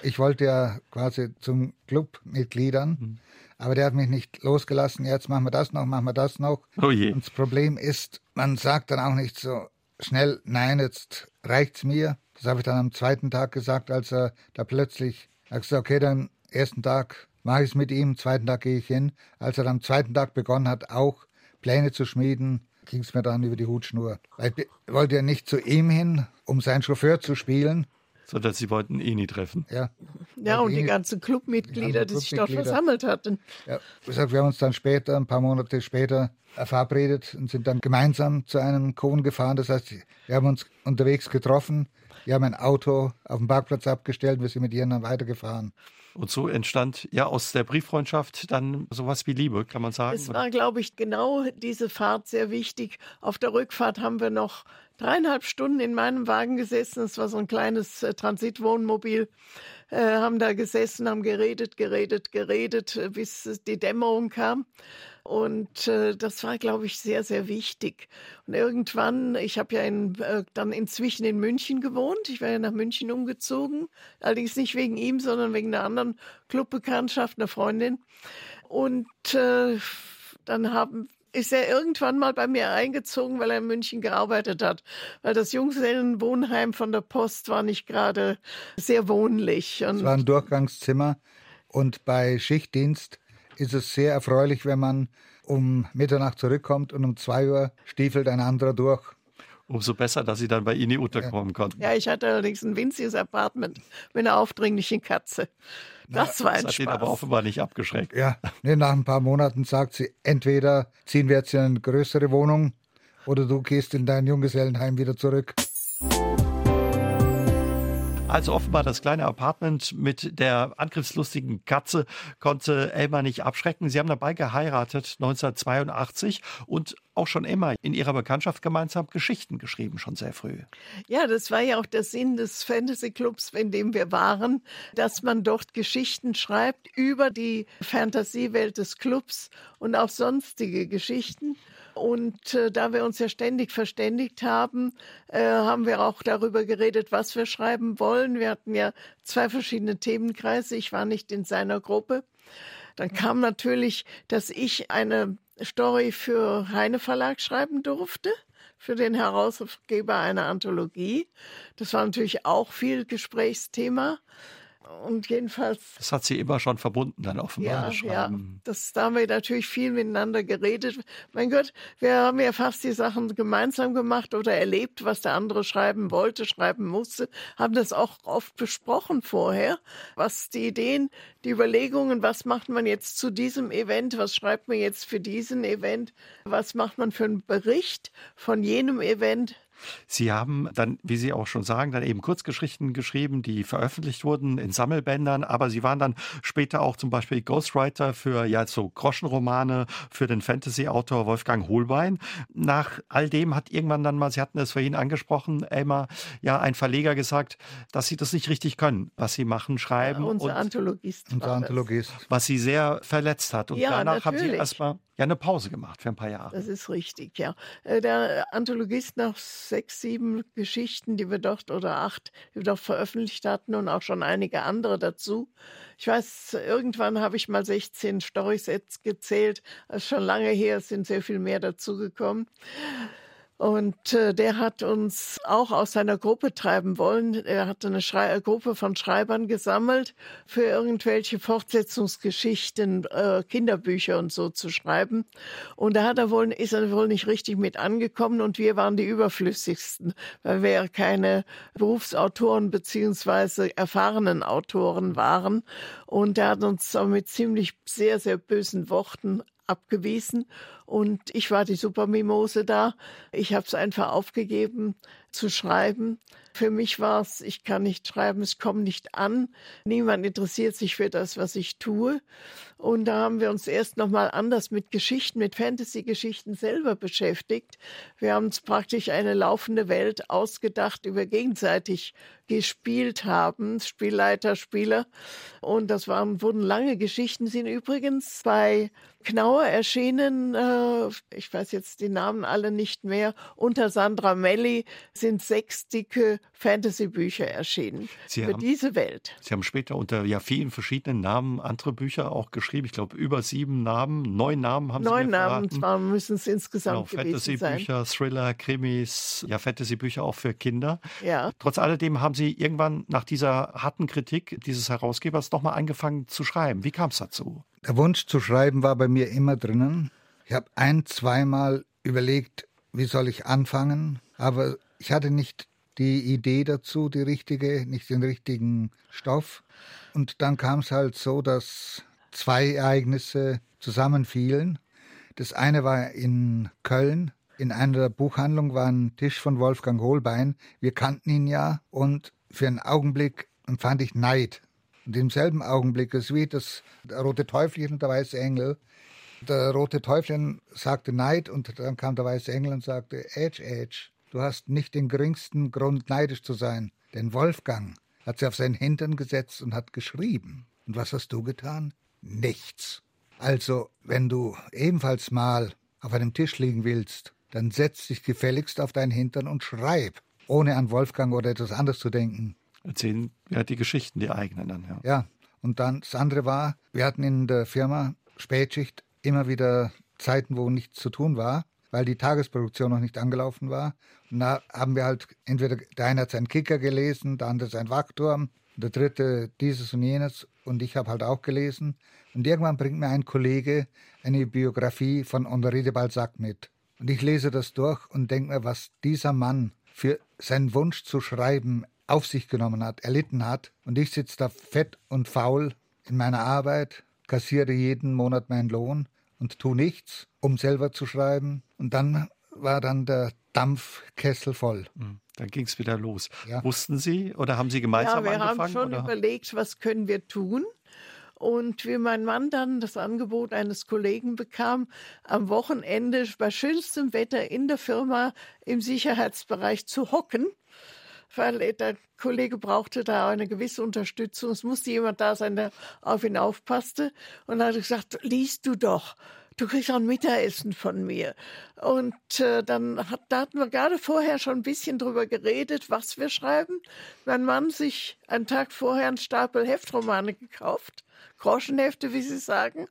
Speaker 3: Ich wollte ja quasi zum Clubmitgliedern,
Speaker 1: Mhm.
Speaker 3: aber der hat mich nicht losgelassen. Jetzt machen wir das noch, machen wir das noch.
Speaker 1: Oh je.
Speaker 3: Und das Problem ist, man sagt dann auch nicht so schnell, nein, jetzt reicht's mir. Das habe ich dann am zweiten Tag gesagt, als er da plötzlich, er hat gesagt, okay, dann ersten Tag mache ich es mit ihm, zweiten Tag gehe ich hin. Als er am zweiten Tag begonnen hat, auch Pläne zu schmieden, ging es mir dann über die Hutschnur. Weil ich wollte ja nicht zu ihm hin, um seinen Chauffeur zu spielen.
Speaker 1: Sondern Sie wollten Ini treffen.
Speaker 3: Ja,
Speaker 2: Ja, und die
Speaker 3: die-
Speaker 2: ganzen Clubmitglieder,
Speaker 3: die
Speaker 2: die sich dort versammelt hatten.
Speaker 3: Ja, wie gesagt, wir haben uns dann später, ein paar Monate später, äh, verabredet und sind dann gemeinsam zu einem Kohn gefahren. Das heißt, wir haben uns unterwegs getroffen. Wir haben ein Auto auf dem Parkplatz abgestellt. Wir sind mit ihnen dann weitergefahren.
Speaker 1: Und so entstand ja aus der Brieffreundschaft dann sowas wie Liebe, kann man sagen.
Speaker 2: Es war, glaube ich, genau diese Fahrt sehr wichtig. Auf der Rückfahrt haben wir noch dreieinhalb Stunden in meinem Wagen gesessen. Es war so ein kleines äh, Transitwohnmobil. Äh, haben da gesessen, haben geredet, geredet, geredet, äh, bis die Dämmerung kam. Und äh, das war, glaube ich, sehr, sehr wichtig. Und irgendwann, ich habe ja in, äh, dann inzwischen in München gewohnt. Ich war ja nach München umgezogen. Allerdings nicht wegen ihm, sondern wegen einer anderen Clubbekanntschaft, einer Freundin. Und äh, dann haben, ist er irgendwann mal bei mir eingezogen, weil er in München gearbeitet hat. Weil das Junggesellenwohnheim von der Post war nicht gerade sehr wohnlich. Und
Speaker 3: Es war ein Durchgangszimmer und bei Schichtdienst ist es sehr erfreulich, wenn man um Mitternacht zurückkommt und um zwei Uhr stiefelt ein anderer durch.
Speaker 1: Umso besser, dass Sie dann bei Ini unterkommen konnten.
Speaker 2: ja, ich hatte allerdings ein winziges Apartment mit einer aufdringlichen Katze. Das war ein
Speaker 1: Das hat ihn aber
Speaker 2: Spaß.
Speaker 1: offenbar nicht abgeschreckt.
Speaker 3: Ja, nee, nach ein paar Monaten sagt sie, entweder ziehen wir jetzt in eine größere Wohnung oder du gehst in dein Junggesellenheim wieder zurück.
Speaker 1: Also offenbar das kleine Apartment mit der angriffslustigen Katze konnte Elmar nicht abschrecken. Sie haben dabei geheiratet 1982 und auch schon immer in ihrer Bekanntschaft gemeinsam Geschichten geschrieben, schon sehr früh.
Speaker 2: Ja, das war ja auch der Sinn des Fantasy Clubs, in dem wir waren, dass man dort Geschichten schreibt über die Fantasiewelt des Clubs und auch sonstige Geschichten. Und äh, da wir uns ja ständig verständigt haben, äh, haben wir auch darüber geredet, was wir schreiben wollen. Wir hatten ja zwei verschiedene Themenkreise. Ich war nicht in seiner Gruppe. Dann kam natürlich, dass ich eine Story für Heine Verlag schreiben durfte, für den Herausgeber einer Anthologie. Das war natürlich auch viel Gesprächsthema. Und jedenfalls
Speaker 1: Das hat sie immer schon verbunden, dann offenbar
Speaker 2: ja, ja, das, da haben wir natürlich viel miteinander geredet. Mein Gott, wir haben ja fast die Sachen gemeinsam gemacht oder erlebt, was der andere schreiben wollte, schreiben musste, haben das auch oft besprochen vorher, was die Ideen, die Überlegungen, was macht man jetzt zu diesem Event, was schreibt man jetzt für diesen Event, was macht man für einen Bericht von jenem Event.
Speaker 1: Sie haben dann, wie Sie auch schon sagen, dann eben Kurzgeschichten geschrieben, die veröffentlicht wurden in Sammelbändern, aber Sie waren dann später auch zum Beispiel Ghostwriter für ja so Groschenromane für den Fantasy-Autor Wolfgang Holbein. Nach all dem hat irgendwann dann mal, Sie hatten es vorhin angesprochen, Elmar, ja ein Verleger gesagt, dass Sie das nicht richtig können, was Sie machen, schreiben
Speaker 2: Unser
Speaker 1: und
Speaker 2: Anthologist.
Speaker 3: Unser. Anthologist.
Speaker 1: was Sie sehr verletzt hat. Und
Speaker 2: Ja,
Speaker 1: danach haben Sie
Speaker 2: natürlich.
Speaker 1: erstmal ja eine Pause gemacht für ein paar Jahre.
Speaker 2: Das ist richtig, ja. Äh, Der Anthologist nach sechs, sieben Geschichten, die wir dort oder acht, die wir dort veröffentlicht hatten und auch schon einige andere dazu. Ich weiß, irgendwann habe ich mal 16 Storysets gezählt. Das ist schon lange her, es sind sehr viel mehr dazugekommen. Und äh, der hat uns auch aus seiner Gruppe treiben wollen. Er hatte eine Schrei Gruppe von Schreibern gesammelt, für irgendwelche Fortsetzungsgeschichten, äh, Kinderbücher und so zu schreiben. Und da hat er wohl, ist er wohl nicht richtig mit angekommen und wir waren die überflüssigsten, weil wir ja keine Berufsautoren beziehungsweise erfahrenen Autoren waren. Und er hat uns mit ziemlich sehr, sehr bösen Worten abgewiesen und ich war die Supermimose da. Ich habe es einfach aufgegeben zu schreiben. Für mich war es, ich kann nicht schreiben, es kommt nicht an. Niemand interessiert sich für das, was ich tue. Und da haben wir uns erst nochmal anders mit Geschichten, mit Fantasy-Geschichten selber beschäftigt. Wir haben uns praktisch eine laufende Welt ausgedacht, über gegenseitig gespielt haben, Spielleiter, Spieler. Und das waren, wurden lange Geschichten, sind übrigens bei Knauer erschienen, äh, ich weiß jetzt die Namen alle nicht mehr, unter Sandra Melli sind sechs dicke Fantasy-Bücher erschienen
Speaker 1: Sie
Speaker 2: für
Speaker 1: haben,
Speaker 2: diese Welt.
Speaker 1: Sie haben später unter ja vielen verschiedenen Namen andere Bücher auch geschrieben. Ich glaube über sieben Namen, neun Namen haben
Speaker 2: Neun
Speaker 1: Sie mir
Speaker 2: Namen zwar müssen es
Speaker 1: Genau,
Speaker 2: insgesamt gewesen sein.
Speaker 1: Fantasy-Bücher, Thriller, Krimis, ja Fantasy-Bücher auch für Kinder.
Speaker 2: Ja.
Speaker 1: Trotz alledem haben Sie irgendwann nach dieser harten Kritik dieses Herausgebers nochmal angefangen zu schreiben. Wie kam es dazu?
Speaker 3: Der Wunsch zu schreiben war bei mir immer drinnen. Ich habe ein, zweimal überlegt, wie soll ich anfangen, aber ich hatte nicht die Idee dazu, die richtige, nicht den richtigen Stoff. Und dann kam es halt so, dass zwei Ereignisse zusammenfielen. Das eine war in Köln. In einer Buchhandlung war ein Tisch von Wolfgang Holbein. Wir kannten ihn ja und für einen Augenblick empfand ich Neid. Und im selben Augenblick, ist wie das rote Teufelchen und der weiße Engel. Der rote Teufelchen sagte Neid und dann kam der weiße Engel und sagte, Edge, Edge, du hast nicht den geringsten Grund, neidisch zu sein. Denn Wolfgang hat sich auf seinen Hintern gesetzt und hat geschrieben. Und was hast du getan? Nichts. Also, wenn du ebenfalls mal auf einem Tisch liegen willst, dann setz dich gefälligst auf deinen Hintern und schreib, ohne an Wolfgang oder etwas anderes zu denken.
Speaker 1: Erzählen ja die Geschichten, die eigenen dann, ja.
Speaker 3: Ja, und dann das andere war, wir hatten in der Firma Spätschicht immer wieder Zeiten, wo nichts zu tun war, weil die Tagesproduktion noch nicht angelaufen war. Und da haben wir halt entweder der eine hat seinen Kicker gelesen, der andere sein Wachturm, der dritte dieses und jenes und ich habe halt auch gelesen. Und irgendwann bringt mir ein Kollege eine Biografie von Henri de Balzac mit. Und ich lese das durch und denke mir, was dieser Mann für seinen Wunsch zu schreiben auf sich genommen hat, erlitten hat. Und ich sitze da fett und faul in meiner Arbeit, kassiere jeden Monat meinen Lohn und tu nichts, um selber zu schreiben. Und dann war dann der Dampfkessel voll.
Speaker 1: Hm, Dann ging es wieder los.
Speaker 3: Ja.
Speaker 1: Wussten Sie oder haben Sie gemeinsam
Speaker 2: Ja, wir
Speaker 1: angefangen?
Speaker 2: haben schon
Speaker 1: oder?
Speaker 2: überlegt, was können wir tun. Und wie mein Mann dann das Angebot eines Kollegen bekam, am Wochenende bei schönstem Wetter in der Firma im Sicherheitsbereich zu hocken, weil der Kollege brauchte da eine gewisse Unterstützung. Es musste jemand da sein, der auf ihn aufpasste. Und da hat er gesagt, liest du doch. Du kriegst auch ein Mittagessen von mir. Und äh, dann hat, da hatten wir gerade vorher schon ein bisschen drüber geredet, was wir schreiben. Mein Mann sich einen Tag vorher einen Stapel Heftromane gekauft, Groschenhefte, wie Sie sagen,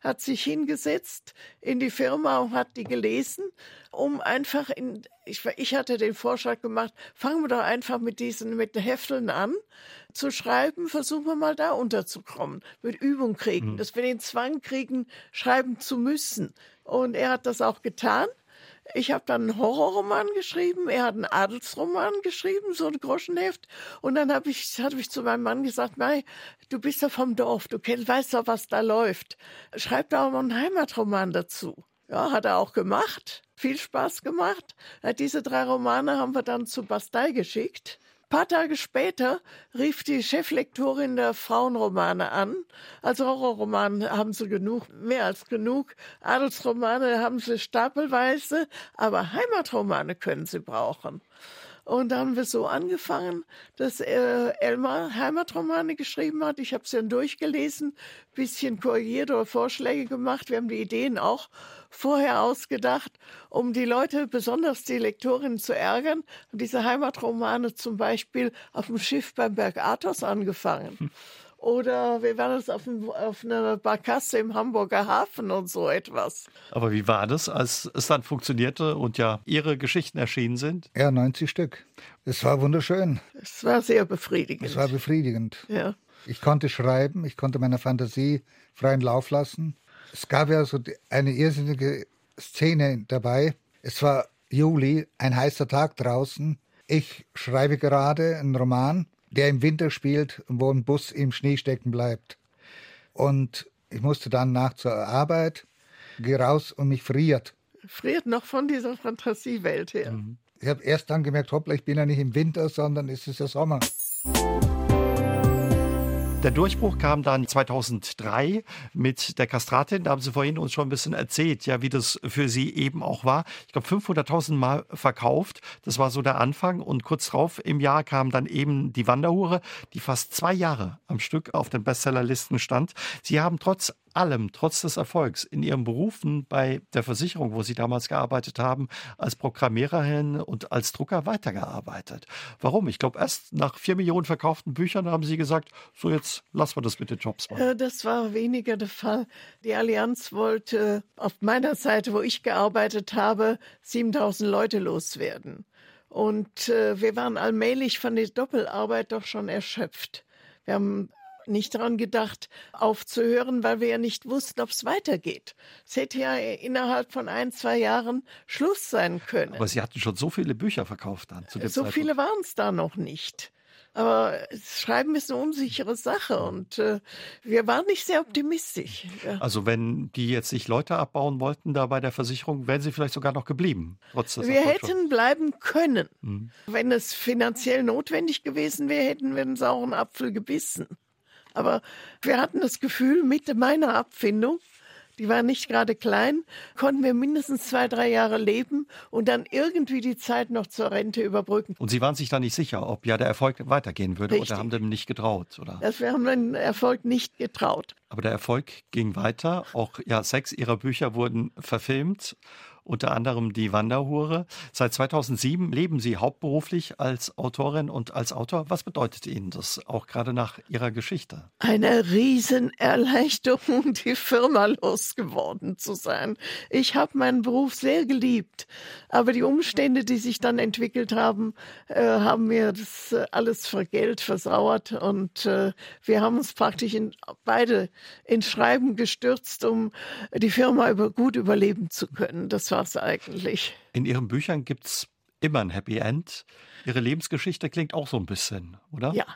Speaker 2: hat sich hingesetzt in die Firma und hat die gelesen, um einfach in, ich, ich hatte den Vorschlag gemacht, fangen wir doch einfach mit diesen, mit den Hefteln an zu schreiben, versuchen wir mal da unterzukommen, mit Übung kriegen, dass wir den Zwang kriegen, schreiben zu müssen. Und er hat das auch getan. Ich habe dann einen Horrorroman geschrieben, er hat einen Adelsroman geschrieben, so ein Groschenheft. Und dann habe ich, hab ich zu meinem Mann gesagt, Mai, du bist ja vom Dorf, du kennst, weißt doch, was da läuft. Schreib da auch mal einen Heimatroman dazu. Ja, hat er auch gemacht. Viel Spaß gemacht. Ja, diese drei Romane haben wir dann zu Bastei geschickt. Paar Tage später rief die Cheflektorin der Frauenromane an. Also Horrorromane haben sie genug, mehr als genug. Adelsromane haben sie stapelweise, aber Heimatromane können sie brauchen. Und da haben wir so angefangen, dass äh, Elmar Heimatromane geschrieben hat. Ich habe sie dann durchgelesen, bisschen korrigiert oder Vorschläge gemacht. Wir haben die Ideen auch vorher ausgedacht, um die Leute, besonders die Lektorinnen, zu ärgern. Und diese Heimatromane zum Beispiel auf dem Schiff beim Berg Athos angefangen. Oder wir waren das auf, auf einer Barkasse im Hamburger Hafen und so etwas.
Speaker 1: Aber wie war das, als es dann funktionierte und ja Ihre Geschichten erschienen sind?
Speaker 3: Ja, 90 Stück. Es war wunderschön.
Speaker 2: Es war sehr befriedigend.
Speaker 3: Es war befriedigend.
Speaker 2: ja.
Speaker 3: Ich konnte schreiben, ich konnte meiner Fantasie freien Lauf lassen. Es gab ja so eine irrsinnige Szene dabei. Es war Juli, ein heißer Tag draußen. Ich schreibe gerade einen Roman, der im Winter spielt, wo ein Bus im Schnee stecken bleibt. Und ich musste dann nach zur Arbeit gehe raus und mich friert.
Speaker 2: Friert noch von dieser Fantasiewelt her. Mhm.
Speaker 3: Ich habe erst dann gemerkt, hoppla, ich bin ja nicht im Winter, sondern es ist ja Sommer.
Speaker 1: Der Durchbruch kam dann 2003 mit der Kastratin. Da haben Sie vorhin uns schon ein bisschen erzählt, ja, wie das für Sie eben auch war. Ich glaube, 500.000 Mal verkauft. Das war so der Anfang. Und kurz drauf im Jahr kam dann eben die Wanderhure, die fast zwei Jahre am Stück auf den Bestsellerlisten stand. Sie haben trotz allem, trotz des Erfolgs in Ihrem Berufen bei der Versicherung, wo Sie damals gearbeitet haben, als Programmiererin und als Drucker weitergearbeitet. Warum? Ich glaube, erst nach vier Millionen verkauften Büchern haben Sie gesagt, so jetzt lassen wir das mit den Jobs
Speaker 2: machen. Äh, das war weniger der Fall. Die Allianz wollte auf meiner Seite, wo ich gearbeitet habe, 7000 Leute loswerden. Und äh, wir waren allmählich von der Doppelarbeit doch schon erschöpft. Wir haben nicht daran gedacht, aufzuhören, weil wir ja nicht wussten, ob es weitergeht. Es hätte ja innerhalb von ein, zwei Jahren Schluss sein können.
Speaker 1: Aber Sie hatten schon so viele Bücher verkauft dann.
Speaker 2: Zu so Zeitpunkt. viele waren es da noch nicht. Aber Schreiben ist eine unsichere Sache und äh, wir waren nicht sehr optimistisch.
Speaker 1: Also wenn die jetzt sich Leute abbauen wollten da bei der Versicherung, wären sie vielleicht sogar noch geblieben.
Speaker 2: Trotz des wir hätten bleiben können. Mhm. Wenn es finanziell notwendig gewesen wäre, hätten wir einen sauren Apfel gebissen. Aber wir hatten das Gefühl, mit meiner Abfindung, die war nicht gerade klein, konnten wir mindestens zwei, drei Jahre leben und dann irgendwie die Zeit noch zur Rente überbrücken.
Speaker 1: Und Sie waren sich da nicht sicher, ob ja der Erfolg weitergehen würde Richtig. oder haben dem nicht getraut? Oder?
Speaker 2: Das, wir haben den Erfolg nicht getraut.
Speaker 1: Aber der Erfolg ging weiter. Auch ja, sechs Ihrer Bücher wurden verfilmt unter anderem die Wanderhure. Seit 2007 leben Sie hauptberuflich als Autorin und als Autor. Was bedeutet Ihnen das, auch gerade nach Ihrer Geschichte?
Speaker 2: Eine Riesenerleichterung, die Firma losgeworden zu sein. Ich habe meinen Beruf sehr geliebt, aber die Umstände, die sich dann entwickelt haben, äh, haben mir das äh, alles für Geld versauert und äh, wir haben uns praktisch in, beide ins Schreiben gestürzt, um die Firma über, gut überleben zu können. Das es eigentlich.
Speaker 1: In Ihren Büchern gibt es immer ein Happy End. Ihre Lebensgeschichte klingt auch so ein bisschen, oder?
Speaker 2: Ja,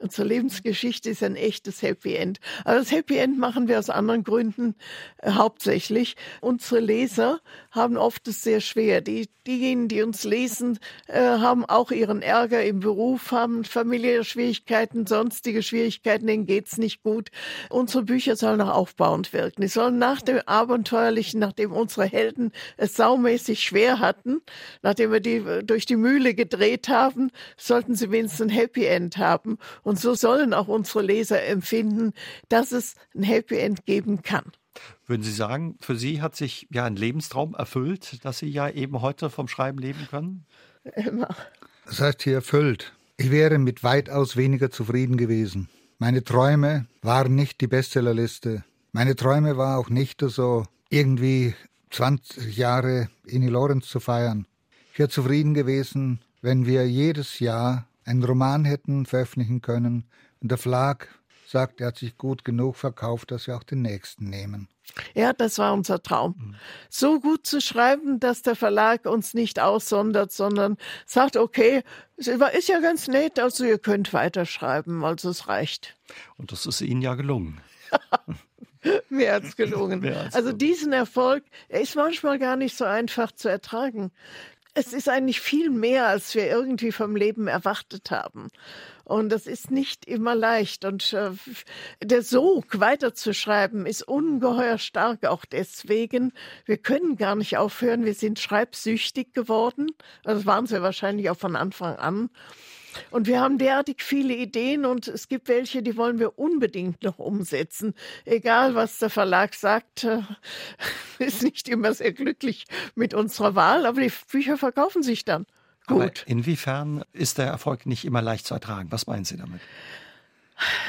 Speaker 2: Unsere Lebensgeschichte ist ein echtes Happy End. Aber das Happy End machen wir aus anderen Gründen äh, hauptsächlich. Unsere Leser haben oft es sehr schwer. Die, diejenigen, die uns lesen, äh, haben auch ihren Ärger im Beruf, haben familiäre Schwierigkeiten, sonstige Schwierigkeiten, denen geht's nicht gut. Unsere Bücher sollen auch aufbauend wirken. Die sollen nach dem Abenteuerlichen, nachdem unsere Helden es saumäßig schwer hatten, nachdem wir die äh, durch die Mühle gedreht haben, sollten sie wenigstens ein Happy End haben. So sollen auch unsere Leser empfinden, dass es ein Happy End geben kann.
Speaker 1: Würden Sie sagen, für Sie hat sich ja ein Lebenstraum erfüllt, dass Sie ja eben heute vom Schreiben leben können?
Speaker 2: Immer.
Speaker 3: Das heißt hier erfüllt. Ich wäre mit weitaus weniger zufrieden gewesen. Meine Träume waren nicht die Bestsellerliste. Meine Träume war auch nicht so irgendwie 20 Jahre Inni Lorenz zu feiern. Ich wäre zufrieden gewesen, wenn wir jedes Jahr einen Roman hätten veröffentlichen können und der Verlag sagt, er hat sich gut genug verkauft, dass wir auch den nächsten nehmen.
Speaker 2: Ja, das war unser Traum. Mhm. So gut zu schreiben, dass der Verlag uns nicht aussondert, sondern sagt, okay, es ist ja ganz nett, also ihr könnt weiterschreiben, also es reicht.
Speaker 1: Und das ist Ihnen ja gelungen.
Speaker 2: Mir hat's gelungen. also diesen Erfolg, er ist manchmal gar nicht so einfach zu ertragen es ist eigentlich viel mehr, als wir irgendwie vom Leben erwartet haben. Und das ist nicht immer leicht. Und äh, der Sog weiterzuschreiben ist ungeheuer stark auch deswegen. Wir können gar nicht aufhören. Wir sind schreibsüchtig geworden. Das waren wir wahrscheinlich auch von Anfang an. Und wir haben derartig viele Ideen und es gibt welche, die wollen wir unbedingt noch umsetzen. Egal, was der Verlag sagt, äh, ist nicht immer sehr glücklich mit unserer Wahl, aber die Bücher verkaufen sich dann. Gut. Aber
Speaker 1: inwiefern ist der Erfolg nicht immer leicht zu ertragen? Was meinen Sie damit?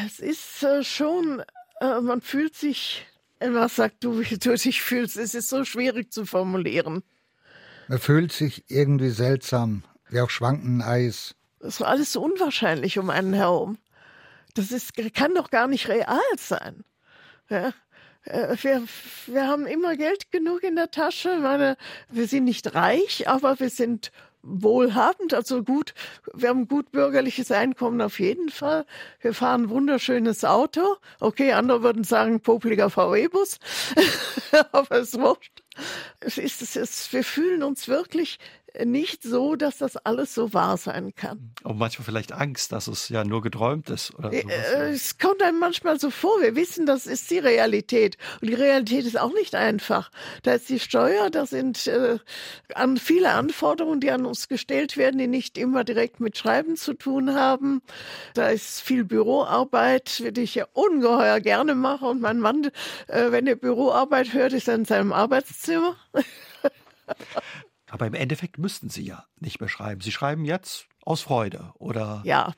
Speaker 2: Es ist äh, schon, äh, man fühlt sich, was sagt du, wie du dich fühlst? Es ist so schwierig zu formulieren.
Speaker 3: Man fühlt sich irgendwie seltsam, wie auf schwankendem Eis.
Speaker 2: Das war alles so unwahrscheinlich um einen herum. Das ist, kann doch gar nicht real sein. Ja? Äh, wir, wir haben immer Geld genug in der Tasche. Meine, wir sind nicht reich, aber wir sind wohlhabend, also gut, wir haben gut bürgerliches Einkommen auf jeden Fall. Wir fahren ein wunderschönes Auto. Okay, andere würden sagen, popliger VW-Bus, aber es wurscht. Es ist, es ist, wir fühlen uns wirklich nicht so, dass das alles so wahr sein kann.
Speaker 1: Und manchmal vielleicht Angst, dass es ja nur geträumt ist. Oder
Speaker 2: sowas. Äh, es kommt einem manchmal so vor, wir wissen, das ist die Realität. Und die Realität ist auch nicht einfach. Da ist die Steuer, da sind äh, an viele Anforderungen, die an uns gestellt werden, die nicht immer direkt mit Schreiben zu tun haben. Da ist viel Büroarbeit, die ich ja ungeheuer gerne mache. Und mein Mann, äh, wenn er Büroarbeit hört, ist er in seinem Arbeitszimmer.
Speaker 1: Aber im Endeffekt müssten Sie ja nicht mehr schreiben. Sie schreiben jetzt aus Freude, oder?
Speaker 2: Ja.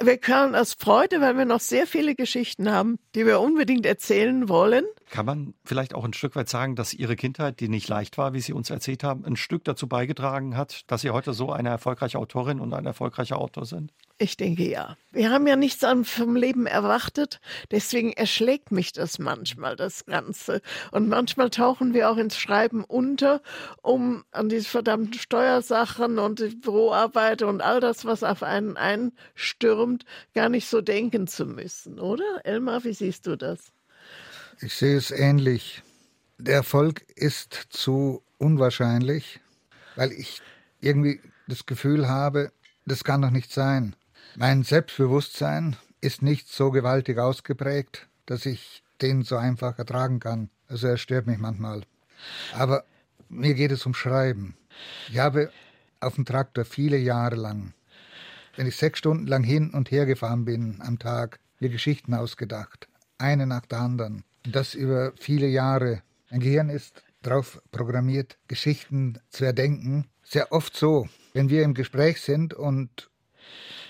Speaker 2: Wir können aus Freude, weil wir noch sehr viele Geschichten haben, die wir unbedingt erzählen wollen.
Speaker 1: Kann man vielleicht auch ein Stück weit sagen, dass Ihre Kindheit, die nicht leicht war, wie Sie uns erzählt haben, ein Stück dazu beigetragen hat, dass Sie heute so eine erfolgreiche Autorin und ein erfolgreicher Autor sind?
Speaker 2: Ich denke ja. Wir haben ja nichts vom Leben erwartet, deswegen erschlägt mich das manchmal, das Ganze. Und manchmal tauchen wir auch ins Schreiben unter, um an diese verdammten Steuersachen und die Büroarbeit und all das, was auf einen einstürmt, gar nicht so denken zu müssen, oder? Elmar, wie siehst du das?
Speaker 3: Ich sehe es ähnlich. Der Erfolg ist zu unwahrscheinlich, weil ich irgendwie das Gefühl habe, das kann doch nicht sein. Mein Selbstbewusstsein ist nicht so gewaltig ausgeprägt, dass ich den so einfach ertragen kann. Also er stört mich manchmal. Aber mir geht es um Schreiben. Ich habe auf dem Traktor viele Jahre lang, wenn ich sechs Stunden lang hin und her gefahren bin am Tag, mir Geschichten ausgedacht. Eine nach der anderen. Und das über viele Jahre. Mein Gehirn ist darauf programmiert, Geschichten zu erdenken. Sehr oft so, wenn wir im Gespräch sind und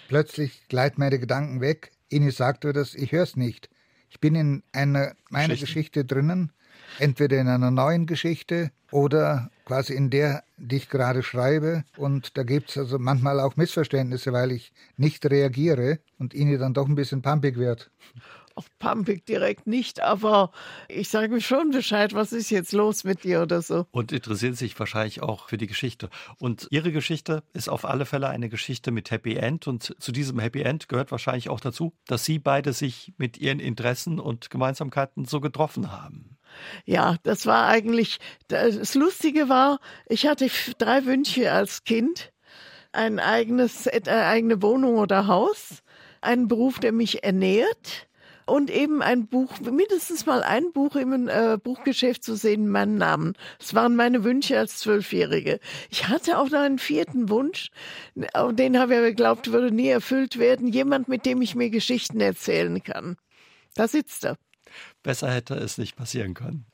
Speaker 3: Plötzlich gleiten meine Gedanken weg. Ihnen sagt mir das, ich höre es nicht. Ich bin in einer meiner Geschichte drinnen, entweder in einer neuen Geschichte oder quasi in der, die ich gerade schreibe. Und da gibt es also manchmal auch Missverständnisse, weil ich nicht reagiere und Ihnen dann doch ein bisschen pumpig wird
Speaker 2: auf Pampig direkt nicht, aber ich sage mir schon Bescheid, was ist jetzt los mit dir oder so.
Speaker 1: Und interessieren sich wahrscheinlich auch für die Geschichte. Und Ihre Geschichte ist auf alle Fälle eine Geschichte mit Happy End. Und zu diesem Happy End gehört wahrscheinlich auch dazu, dass Sie beide sich mit Ihren Interessen und Gemeinsamkeiten so getroffen haben.
Speaker 2: Ja, das war eigentlich, das Lustige war, ich hatte drei Wünsche als Kind. Ein eigenes, eine eigene Wohnung oder Haus, einen Beruf, der mich ernährt und eben ein Buch, mindestens mal ein Buch im äh, Buchgeschäft zu sehen, meinen Namen. Das waren meine Wünsche als Zwölfjährige. Ich hatte auch noch einen vierten Wunsch, den habe ich geglaubt, würde nie erfüllt werden. Jemand, mit dem ich mir Geschichten erzählen kann. Da sitzt er.
Speaker 1: Besser hätte es nicht passieren können.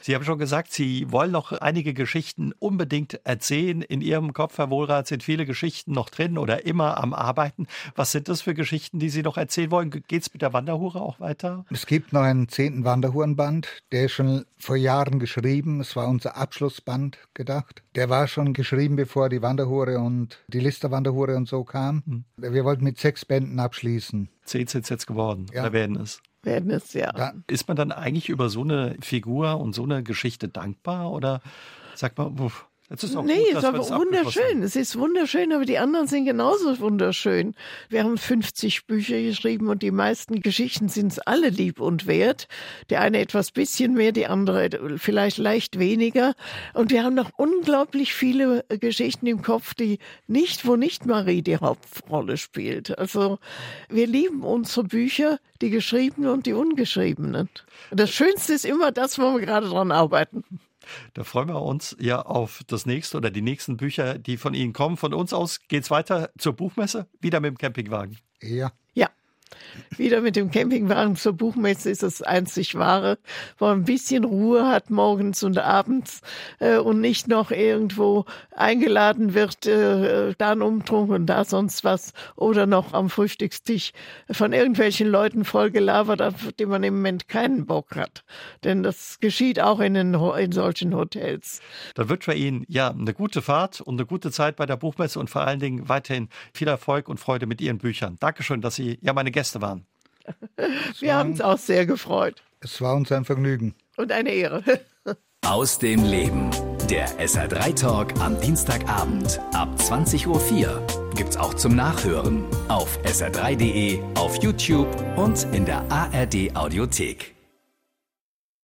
Speaker 1: Sie haben schon gesagt, Sie wollen noch einige Geschichten unbedingt erzählen. In Ihrem Kopf, Herr Wohlrath, sind viele Geschichten noch drin oder immer am Arbeiten. Was sind das für Geschichten, die Sie noch erzählen wollen? Geht es mit der Wanderhure auch weiter?
Speaker 3: Es gibt noch einen zehnten Wanderhurenband, der ist schon vor Jahren geschrieben. Es war unser Abschlussband gedacht. Der war schon geschrieben, bevor die Wanderhure und die Listerwanderhure und so kam. Hm. Wir wollten mit sechs Bänden abschließen.
Speaker 1: Zehn sind es jetzt geworden, ja. werden es?
Speaker 2: Werden es ja. Da
Speaker 1: ist man dann eigentlich über so eine Figur und so eine Geschichte dankbar oder sagt man, uff,
Speaker 2: es ist auch nee, gut, es ist wunderschön. Es ist wunderschön, aber die anderen sind genauso wunderschön. Wir haben 50 Bücher geschrieben und die meisten Geschichten sind alle lieb und wert. Der eine etwas bisschen mehr, die andere vielleicht leicht weniger. Und wir haben noch unglaublich viele Geschichten im Kopf, die nicht, wo nicht Marie die Hauptrolle spielt. Also wir lieben unsere Bücher, die geschriebenen und die ungeschriebenen. Das Schönste ist immer das, wo wir gerade dran arbeiten.
Speaker 1: Da freuen wir uns ja auf das nächste oder die nächsten Bücher, die von Ihnen kommen. Von uns aus geht es weiter zur Buchmesse, wieder mit dem Campingwagen.
Speaker 3: Ja.
Speaker 2: Ja. Wieder mit dem Campingwagen zur Buchmesse ist das einzig wahre, wo man ein bisschen Ruhe hat morgens und abends äh, und nicht noch irgendwo eingeladen wird, äh, da ein da sonst was oder noch am Frühstückstisch von irgendwelchen Leuten vollgelabert, auf die man im Moment keinen Bock hat. Denn das geschieht auch in, den, in solchen Hotels.
Speaker 1: Dann wünschen wir Ihnen ja eine gute Fahrt und eine gute Zeit bei der Buchmesse und vor allen Dingen weiterhin viel Erfolg und Freude mit Ihren Büchern. Dankeschön, dass Sie ja meine Gäste waren.
Speaker 2: Wir haben uns auch sehr gefreut.
Speaker 3: Es war uns ein Vergnügen.
Speaker 2: Und eine Ehre.
Speaker 4: Aus dem Leben. Der SR3 Talk am Dienstagabend ab 20.04 Uhr gibt's auch zum Nachhören auf sr3.de, auf YouTube und in der ARD Audiothek.